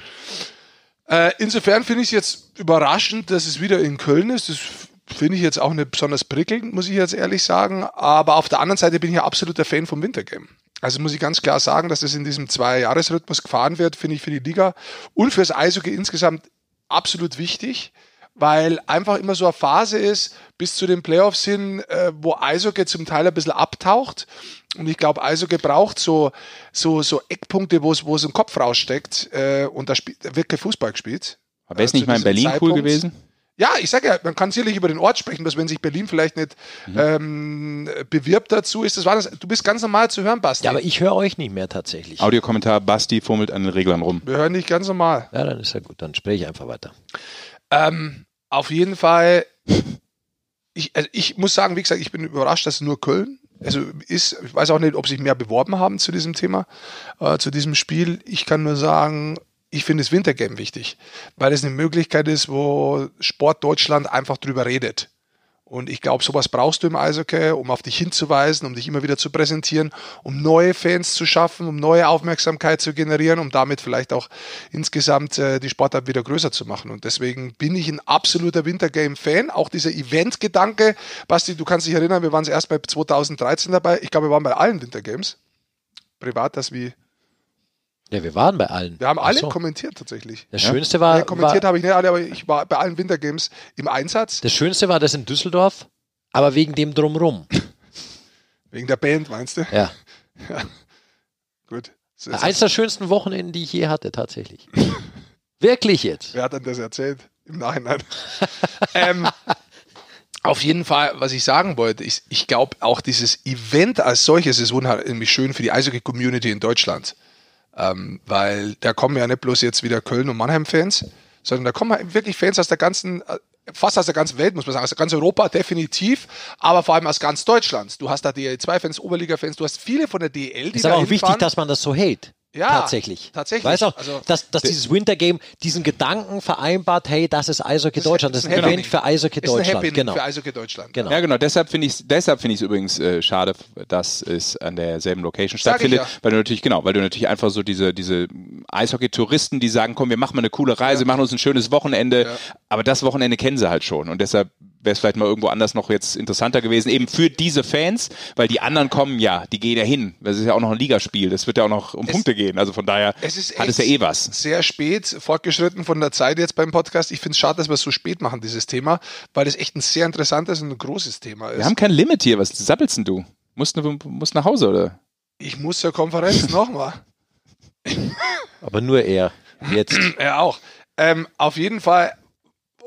Äh, insofern finde ich es jetzt überraschend, dass es wieder in Köln ist. Das finde ich jetzt auch nicht besonders prickelnd, muss ich jetzt ehrlich sagen. Aber auf der anderen Seite bin ich ja absoluter Fan vom Wintergame. Also muss ich ganz klar sagen, dass das in diesem Zwei-Jahres-Rhythmus gefahren wird, finde ich für die Liga und fürs Eishockey insgesamt absolut wichtig, weil einfach immer so eine Phase ist, bis zu den Playoffs hin, äh, wo Eishockey zum Teil ein bisschen abtaucht. Und ich glaube, Eishockey braucht so, so, so Eckpunkte, wo es, wo es im Kopf raussteckt. Äh, und da, spielt, wird kein Fußball gespielt. Aber ist Äh, nicht mal in Berlin cool Zeitpunkt. gewesen? Ja, ich sage ja, man kann sicherlich über den Ort sprechen, dass wenn sich Berlin vielleicht nicht ähm, bewirbt dazu, ist das war das. Du bist ganz normal zu hören, Basti. Ja, aber ich höre euch nicht mehr tatsächlich. Audiokommentar, Basti fummelt an den Reglern rum. Wir hören dich ganz normal. Ja, dann ist ja gut. Dann spreche ich einfach weiter. Ähm, auf jeden Fall, ich, also ich muss sagen, wie gesagt, ich bin überrascht, dass nur Köln Also ist, ich weiß auch nicht, ob sich mehr beworben haben zu diesem Thema, äh, zu diesem Spiel. Ich kann nur sagen, ich finde das Wintergame wichtig, weil es eine Möglichkeit ist, wo Sport Deutschland einfach drüber redet. Und ich glaube, sowas brauchst du im Eishockey, um auf dich hinzuweisen, um dich immer wieder zu präsentieren, um neue Fans zu schaffen, um neue Aufmerksamkeit zu generieren, um damit vielleicht auch insgesamt äh, die Sportart wieder größer zu machen. Und deswegen bin ich ein absoluter Wintergame-Fan. Auch dieser Event-Gedanke, Basti, du kannst dich erinnern, wir waren erst bei 2013 dabei. Ich glaube, wir waren bei allen Wintergames. Privat, das wie ja, wir waren bei allen. Wir haben alle so. kommentiert tatsächlich. Das ja? Schönste war. Ja, kommentiert habe ich nicht alle, aber ich war bei allen Wintergames im Einsatz. Das Schönste war das in Düsseldorf, aber wegen dem Drumrum. wegen der Band, meinst du? Ja. ja. Gut. Eins der schönsten Wochenenden, die ich je hatte, tatsächlich. Wirklich jetzt. Wer hat denn das erzählt? Im Nachhinein. ähm, auf jeden Fall, was ich sagen wollte, ist, ich glaube auch dieses Event als solches ist unheimlich schön für die Eishockey-Community in Deutschland. Ähm, weil da kommen ja nicht bloß jetzt wieder Köln- und Mannheim-Fans, sondern da kommen wirklich Fans aus der ganzen, äh, fast aus der ganzen Welt, muss man sagen, aus ganz Europa definitiv, aber vor allem aus ganz Deutschland. Du hast da DL2-Fans, Oberliga-Fans, du hast viele von der DL, die Ist aber auch wichtig, dass man das so hält. Ja, tatsächlich. Tatsächlich. Weißt auch, also, dass, dass dieses Wintergame diesen Gedanken vereinbart, hey, das ist Eishockey Deutschland, das ist ein Event für Eishockey Deutschland. Genau. Für Eishockey Deutschland. Genau. Ja, genau. Deshalb finde ich es deshalb finde ich übrigens äh, schade, dass es an derselben Location stattfindet, ja. weil du natürlich genau, weil du natürlich einfach so diese diese Eishockey-Touristen, die sagen, komm, wir machen mal eine coole Reise, ja. machen uns ein schönes Wochenende, ja. aber das Wochenende kennen sie halt schon und deshalb wäre es vielleicht mal irgendwo anders noch jetzt interessanter gewesen, eben für diese Fans, weil die anderen kommen ja, die gehen ja hin. Das ist ja auch noch ein Ligaspiel, das wird ja auch noch um es, Punkte gehen. Also von daher es ist hat es ja eh was. Sehr spät, fortgeschritten von der Zeit jetzt beim Podcast. Ich finde es schade, dass wir es so spät machen, dieses Thema, weil es echt ein sehr interessantes und ein großes Thema ist. Wir haben kein Limit hier, was sappelst denn du? Musst, musst nach Hause, oder? Ich muss zur Konferenz nochmal. Aber nur er. Jetzt. er auch. Ähm, auf jeden Fall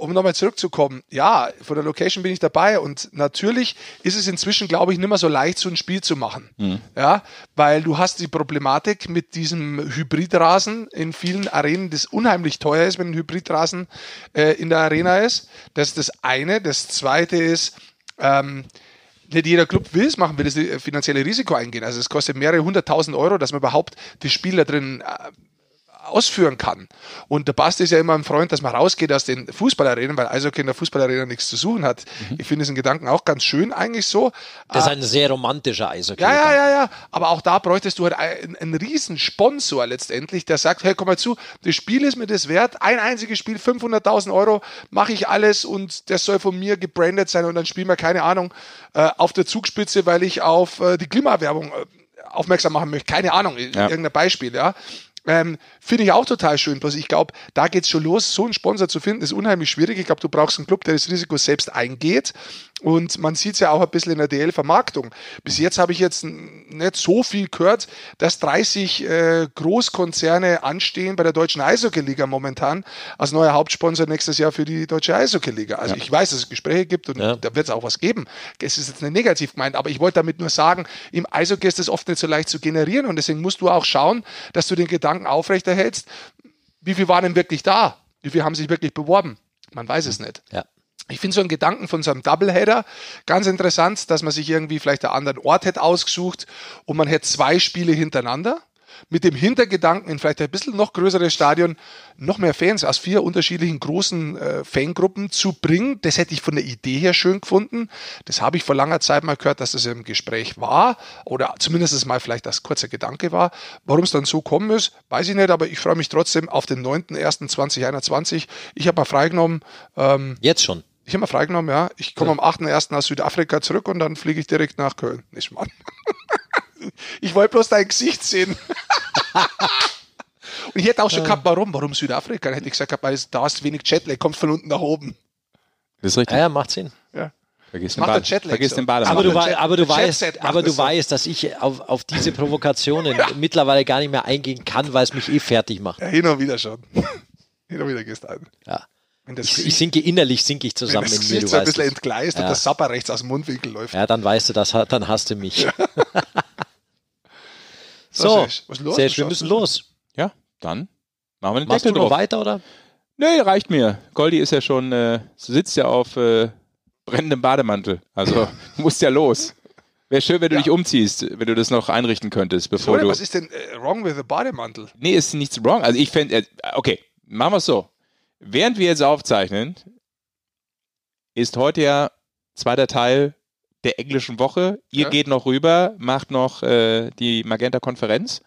um nochmal zurückzukommen, ja, von der Location bin ich dabei und natürlich ist es inzwischen, glaube ich, nicht mehr so leicht, so ein Spiel zu machen. Mhm. Ja, weil du hast die Problematik mit diesem Hybridrasen in vielen Arenen, das unheimlich teuer ist, wenn ein Hybridrasen äh, in der Arena ist. Das ist das eine. Das zweite ist, ähm, nicht jeder Club will es machen, will das finanzielle Risiko eingehen. Also es kostet mehrere hunderttausend Euro, dass man überhaupt das Spiel da drin äh, ausführen kann. Und der Bast ist ja immer ein Freund, dass man rausgeht aus den Fußballarenen, weil Eishockey in der Fußballarena nichts zu suchen hat. Mhm. Ich finde diesen Gedanken auch ganz schön eigentlich so. Das ist ein sehr romantischer Eishockey. Ja, ja, ja, ja. Aber auch da bräuchtest du halt einen, einen riesen Sponsor letztendlich, der sagt, hey, komm mal zu, das Spiel ist mir das wert, ein einziges Spiel, 500.000 Euro, mache ich alles und das soll von mir gebrandet sein und dann spielen wir, keine Ahnung, äh, auf der Zugspitze, weil ich auf äh, die Klimawerbung äh, aufmerksam machen möchte. Keine Ahnung, ja. irgendein Beispiel, ja. Ähm, Finde ich auch total schön. Bloß ich glaube, da geht es schon los. So einen Sponsor zu finden, ist unheimlich schwierig. Ich glaube, du brauchst einen Club, der das Risiko selbst eingeht. Und man sieht es ja auch ein bisschen in der DL-Vermarktung. Bis jetzt habe ich jetzt nicht so viel gehört, dass 30 äh, Großkonzerne anstehen bei der deutschen Eishockey-Liga momentan als neuer Hauptsponsor nächstes Jahr für die deutsche Eishockey-Liga. Also ja. ich weiß, dass es Gespräche gibt und ja. da wird es auch was geben. Es ist jetzt nicht negativ gemeint, aber ich wollte damit nur sagen, im Eishockey ist das oft nicht so leicht zu generieren und deswegen musst du auch schauen, dass du den Gedanken aufrechterhältst, wie viel waren denn wirklich da? Wie viel haben sich wirklich beworben? Man weiß es nicht. Ja. Ich finde so einen Gedanken von so einem Doubleheader ganz interessant, dass man sich irgendwie vielleicht einen anderen Ort hätte ausgesucht und man hätte zwei Spiele hintereinander mit dem Hintergedanken in vielleicht ein bisschen noch größeres Stadion noch mehr Fans aus vier unterschiedlichen großen äh, Fangruppen zu bringen. Das hätte ich von der Idee her schön gefunden. Das habe ich vor langer Zeit mal gehört, dass das im Gespräch war oder zumindest mal vielleicht das kurzer Gedanke war. Warum es dann so kommen ist, weiß ich nicht, aber ich freue mich trotzdem auf den 9.01.2021. Ich habe mal freigenommen. Ähm, Jetzt schon? Ich habe mal freigenommen, ja. Ich komme am 8.1. aus Südafrika zurück und dann fliege ich direkt nach Köln. Nicht, Mann. Ich wollte bloß dein Gesicht sehen. Und ich hätte auch schon gehabt, warum? Warum Südafrika? Dann hätte ich gesagt, weil da hast wenig Jetlag, kommt von unten nach oben. Das ist richtig. Ja, macht Sinn. Ja. Vergiss den, Bad, vergiss so. den Bademann. Aber du, Jet, aber du weißt, aber du so. weißt, dass ich auf, auf diese Provokationen ja. mittlerweile gar nicht mehr eingehen kann, weil es mich eh fertig macht. Ja, hin und wieder schon. hin und wieder gehst du ein. Ja. Ich, ich, sinke innerlich, sinke ich zusammen wenn das in mir. Du so ein bisschen entgleist ja. und das Sapper rechts aus dem Mundwinkel läuft. Ja, dann weißt du das, dann hast du mich. So, schön, wir müssen los. Ja, dann machen wir den Machst Deckel du noch drauf. weiter, oder? Nee, reicht mir. Goldi ist ja schon, äh, sitzt ja auf äh, brennendem Bademantel. Also, du musst ja los. Wäre schön, wenn du Ja. dich umziehst, wenn du das noch einrichten könntest, bevor Oder du. was ist denn äh, wrong with the Bademantel? Nee, ist nichts wrong. Also ich fände, äh, okay, machen wir es so. Während wir jetzt aufzeichnen, ist heute ja zweiter Teil der englischen Woche. Ihr Ja. geht noch rüber, macht noch äh, die Magenta-Konferenz.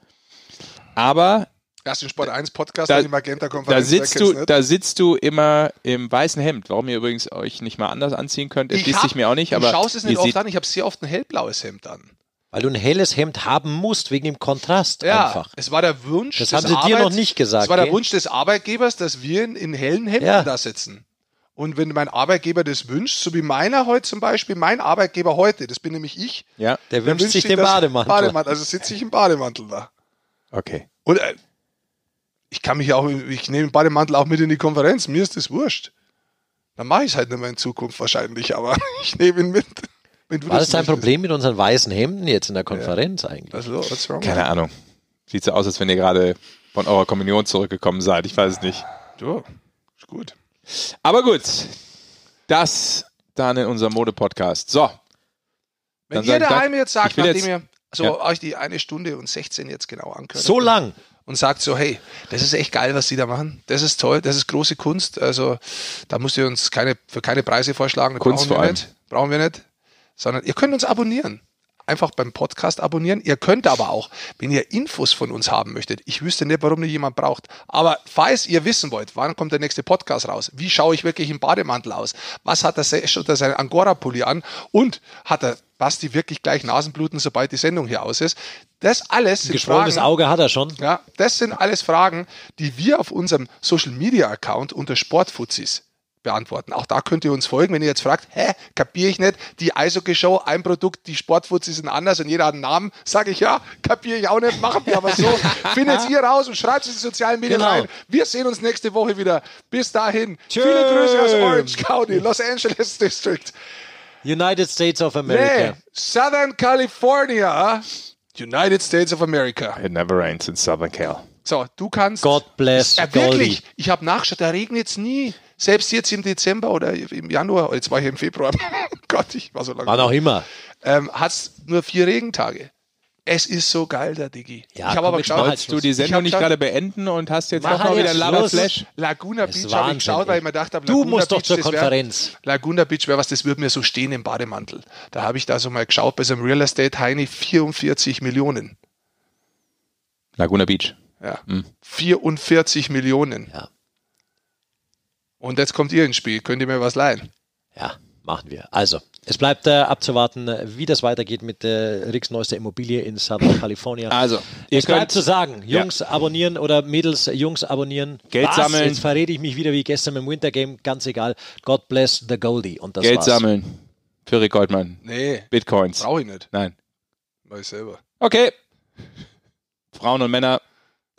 Aber Erst den Sport 1 Podcast, Da- dann die Magenta-Konferenz. da sitzt, du, nicht? da sitzt du immer im weißen Hemd. Warum ihr übrigens euch nicht mal anders anziehen könnt, erschließt hab- sich mir auch nicht. Du Aber schaust es nicht oft an, ich habe sehr oft ein hellblaues Hemd an. Weil du ein helles Hemd haben musst, wegen dem Kontrast Ja, einfach. es war der Wunsch. Das des haben sie dir noch nicht gesagt, Es war der gell? Wunsch des Arbeitgebers, dass wir in, in hellen Hemden Ja. da sitzen. Und wenn mein Arbeitgeber das wünscht, so wie meiner heute zum Beispiel, mein Arbeitgeber heute, das bin nämlich ich, ja, Der der wünscht sich den Bademantel. Bademantel. Also sitze ich im Bademantel da. okay. Und äh, ich kann mich auch, ich nehme den Bademantel auch mit in die Konferenz, mir ist das wurscht. Dann mache ich es halt nicht mehr in Zukunft wahrscheinlich, aber ich nehme ihn mit. Wenn du War das dein. Problem mit unseren weißen Hemden jetzt in der Konferenz eigentlich? Also, what's wrong? Keine Ahnung. Sieht so aus, als wenn ihr gerade von eurer Kommunion zurückgekommen seid. Ich weiß es nicht. Du, ist gut. Aber gut. Das dann in unserem Mode-Podcast. So. Wenn ihr daheim jetzt sagt, nachdem jetzt- ihr so Ja. euch die eine Stunde und 16 jetzt genau ankönnt So lang. und sagt so, hey, das ist echt geil, was die da machen. Das ist toll, das ist große Kunst. Also da müsst ihr uns keine, für keine Preise vorschlagen. Das Kunst brauchen wir nicht. Brauchen wir nicht. Sondern ihr könnt uns abonnieren. Einfach beim Podcast abonnieren. Ihr könnt aber auch, wenn ihr Infos von uns haben möchtet, ich wüsste nicht, warum nicht jemand braucht. Aber falls ihr wissen wollt, wann kommt der nächste Podcast raus? Wie schaue ich wirklich im Bademantel aus? Was hat der Sesh unter seinen Angora-Pulli an? Und hat der Basti wirklich gleich Nasenbluten, sobald die Sendung hier aus ist? Das alles sind Geschwollenes Fragen, Auge hat er schon. ja, das sind alles Fragen, die wir auf unserem Social Media Account unter Sportfuzis beantworten. Auch da könnt ihr uns folgen, wenn ihr jetzt fragt, hä, kapiere ich nicht, die Eishockey-Show, ein Produkt, die Sportfuzis sind anders und jeder hat einen Namen, sage ich ja, kapiere ich auch nicht, machen wir aber so. Findet ihr raus und schreibt es in die sozialen Medien Genau. rein. Wir sehen uns nächste Woche wieder. Bis dahin. Tschüss. Viele Grüße aus Orange County, Los Angeles District. United States of America. Nee, Southern California, United States of America. It never rains in Southern Cal. So, du kannst. God bless Ja, Goldie. wirklich. Ich habe nachgeschaut, da regnet es nie. Selbst jetzt im Dezember oder im Januar, jetzt war ich im Februar. Gott, ich war so lange. Wann auch immer. Ähm, hat es nur vier Regentage. Es ist so geil, der Diggi. Ja, ich habe aber geschaut, Wolltest du die Sendung nicht gerade beenden und hast jetzt Mach doch mal wieder jetzt Lava Schluss. Flash? Laguna Beach habe ich geschaut, weil ich mir gedacht habe, Du Laguna musst doch Beach, zur das wär- Konferenz. Laguna Beach wäre was, das würde mir so stehen im Bademantel. Da habe ich da so mal geschaut, bei so einem Real Estate Heini 44 Millionen. Laguna Beach. Ja. 44 Millionen. Ja. Und jetzt kommt ihr ins Spiel. Könnt ihr mir was leihen? Ja, machen wir. Also, es bleibt äh, abzuwarten, äh, wie das weitergeht mit der Ricks neuester Immobilie in Southern California. Also, ihr es bleibt zu sagen, Ja. Jungs abonnieren oder Mädels, Jungs abonnieren. Geld Was? sammeln. Jetzt verrede ich mich wieder wie gestern im Winter Game, ganz egal. God bless the Goldie. Und das Geld war's. sammeln für Rick Goldmann. Nee, Bitcoins. brauche ich nicht. Nein. Mach ich selber. Okay. Frauen und Männer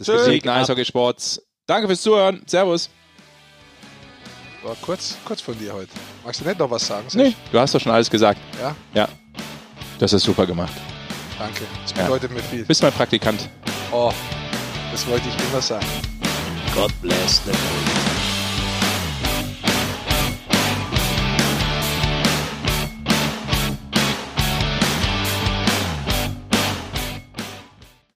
des besiegten Eishockeysports. Danke fürs Zuhören. Servus. War kurz, kurz von dir heute. Magst du nicht noch was sagen? Nee, Sesh? du hast doch schon alles gesagt. Ja, Ja. Das ist super gemacht. danke. Das Ja. bedeutet mir viel. Bist mein Praktikant. Oh, das wollte ich immer sagen. God bless the Goldie.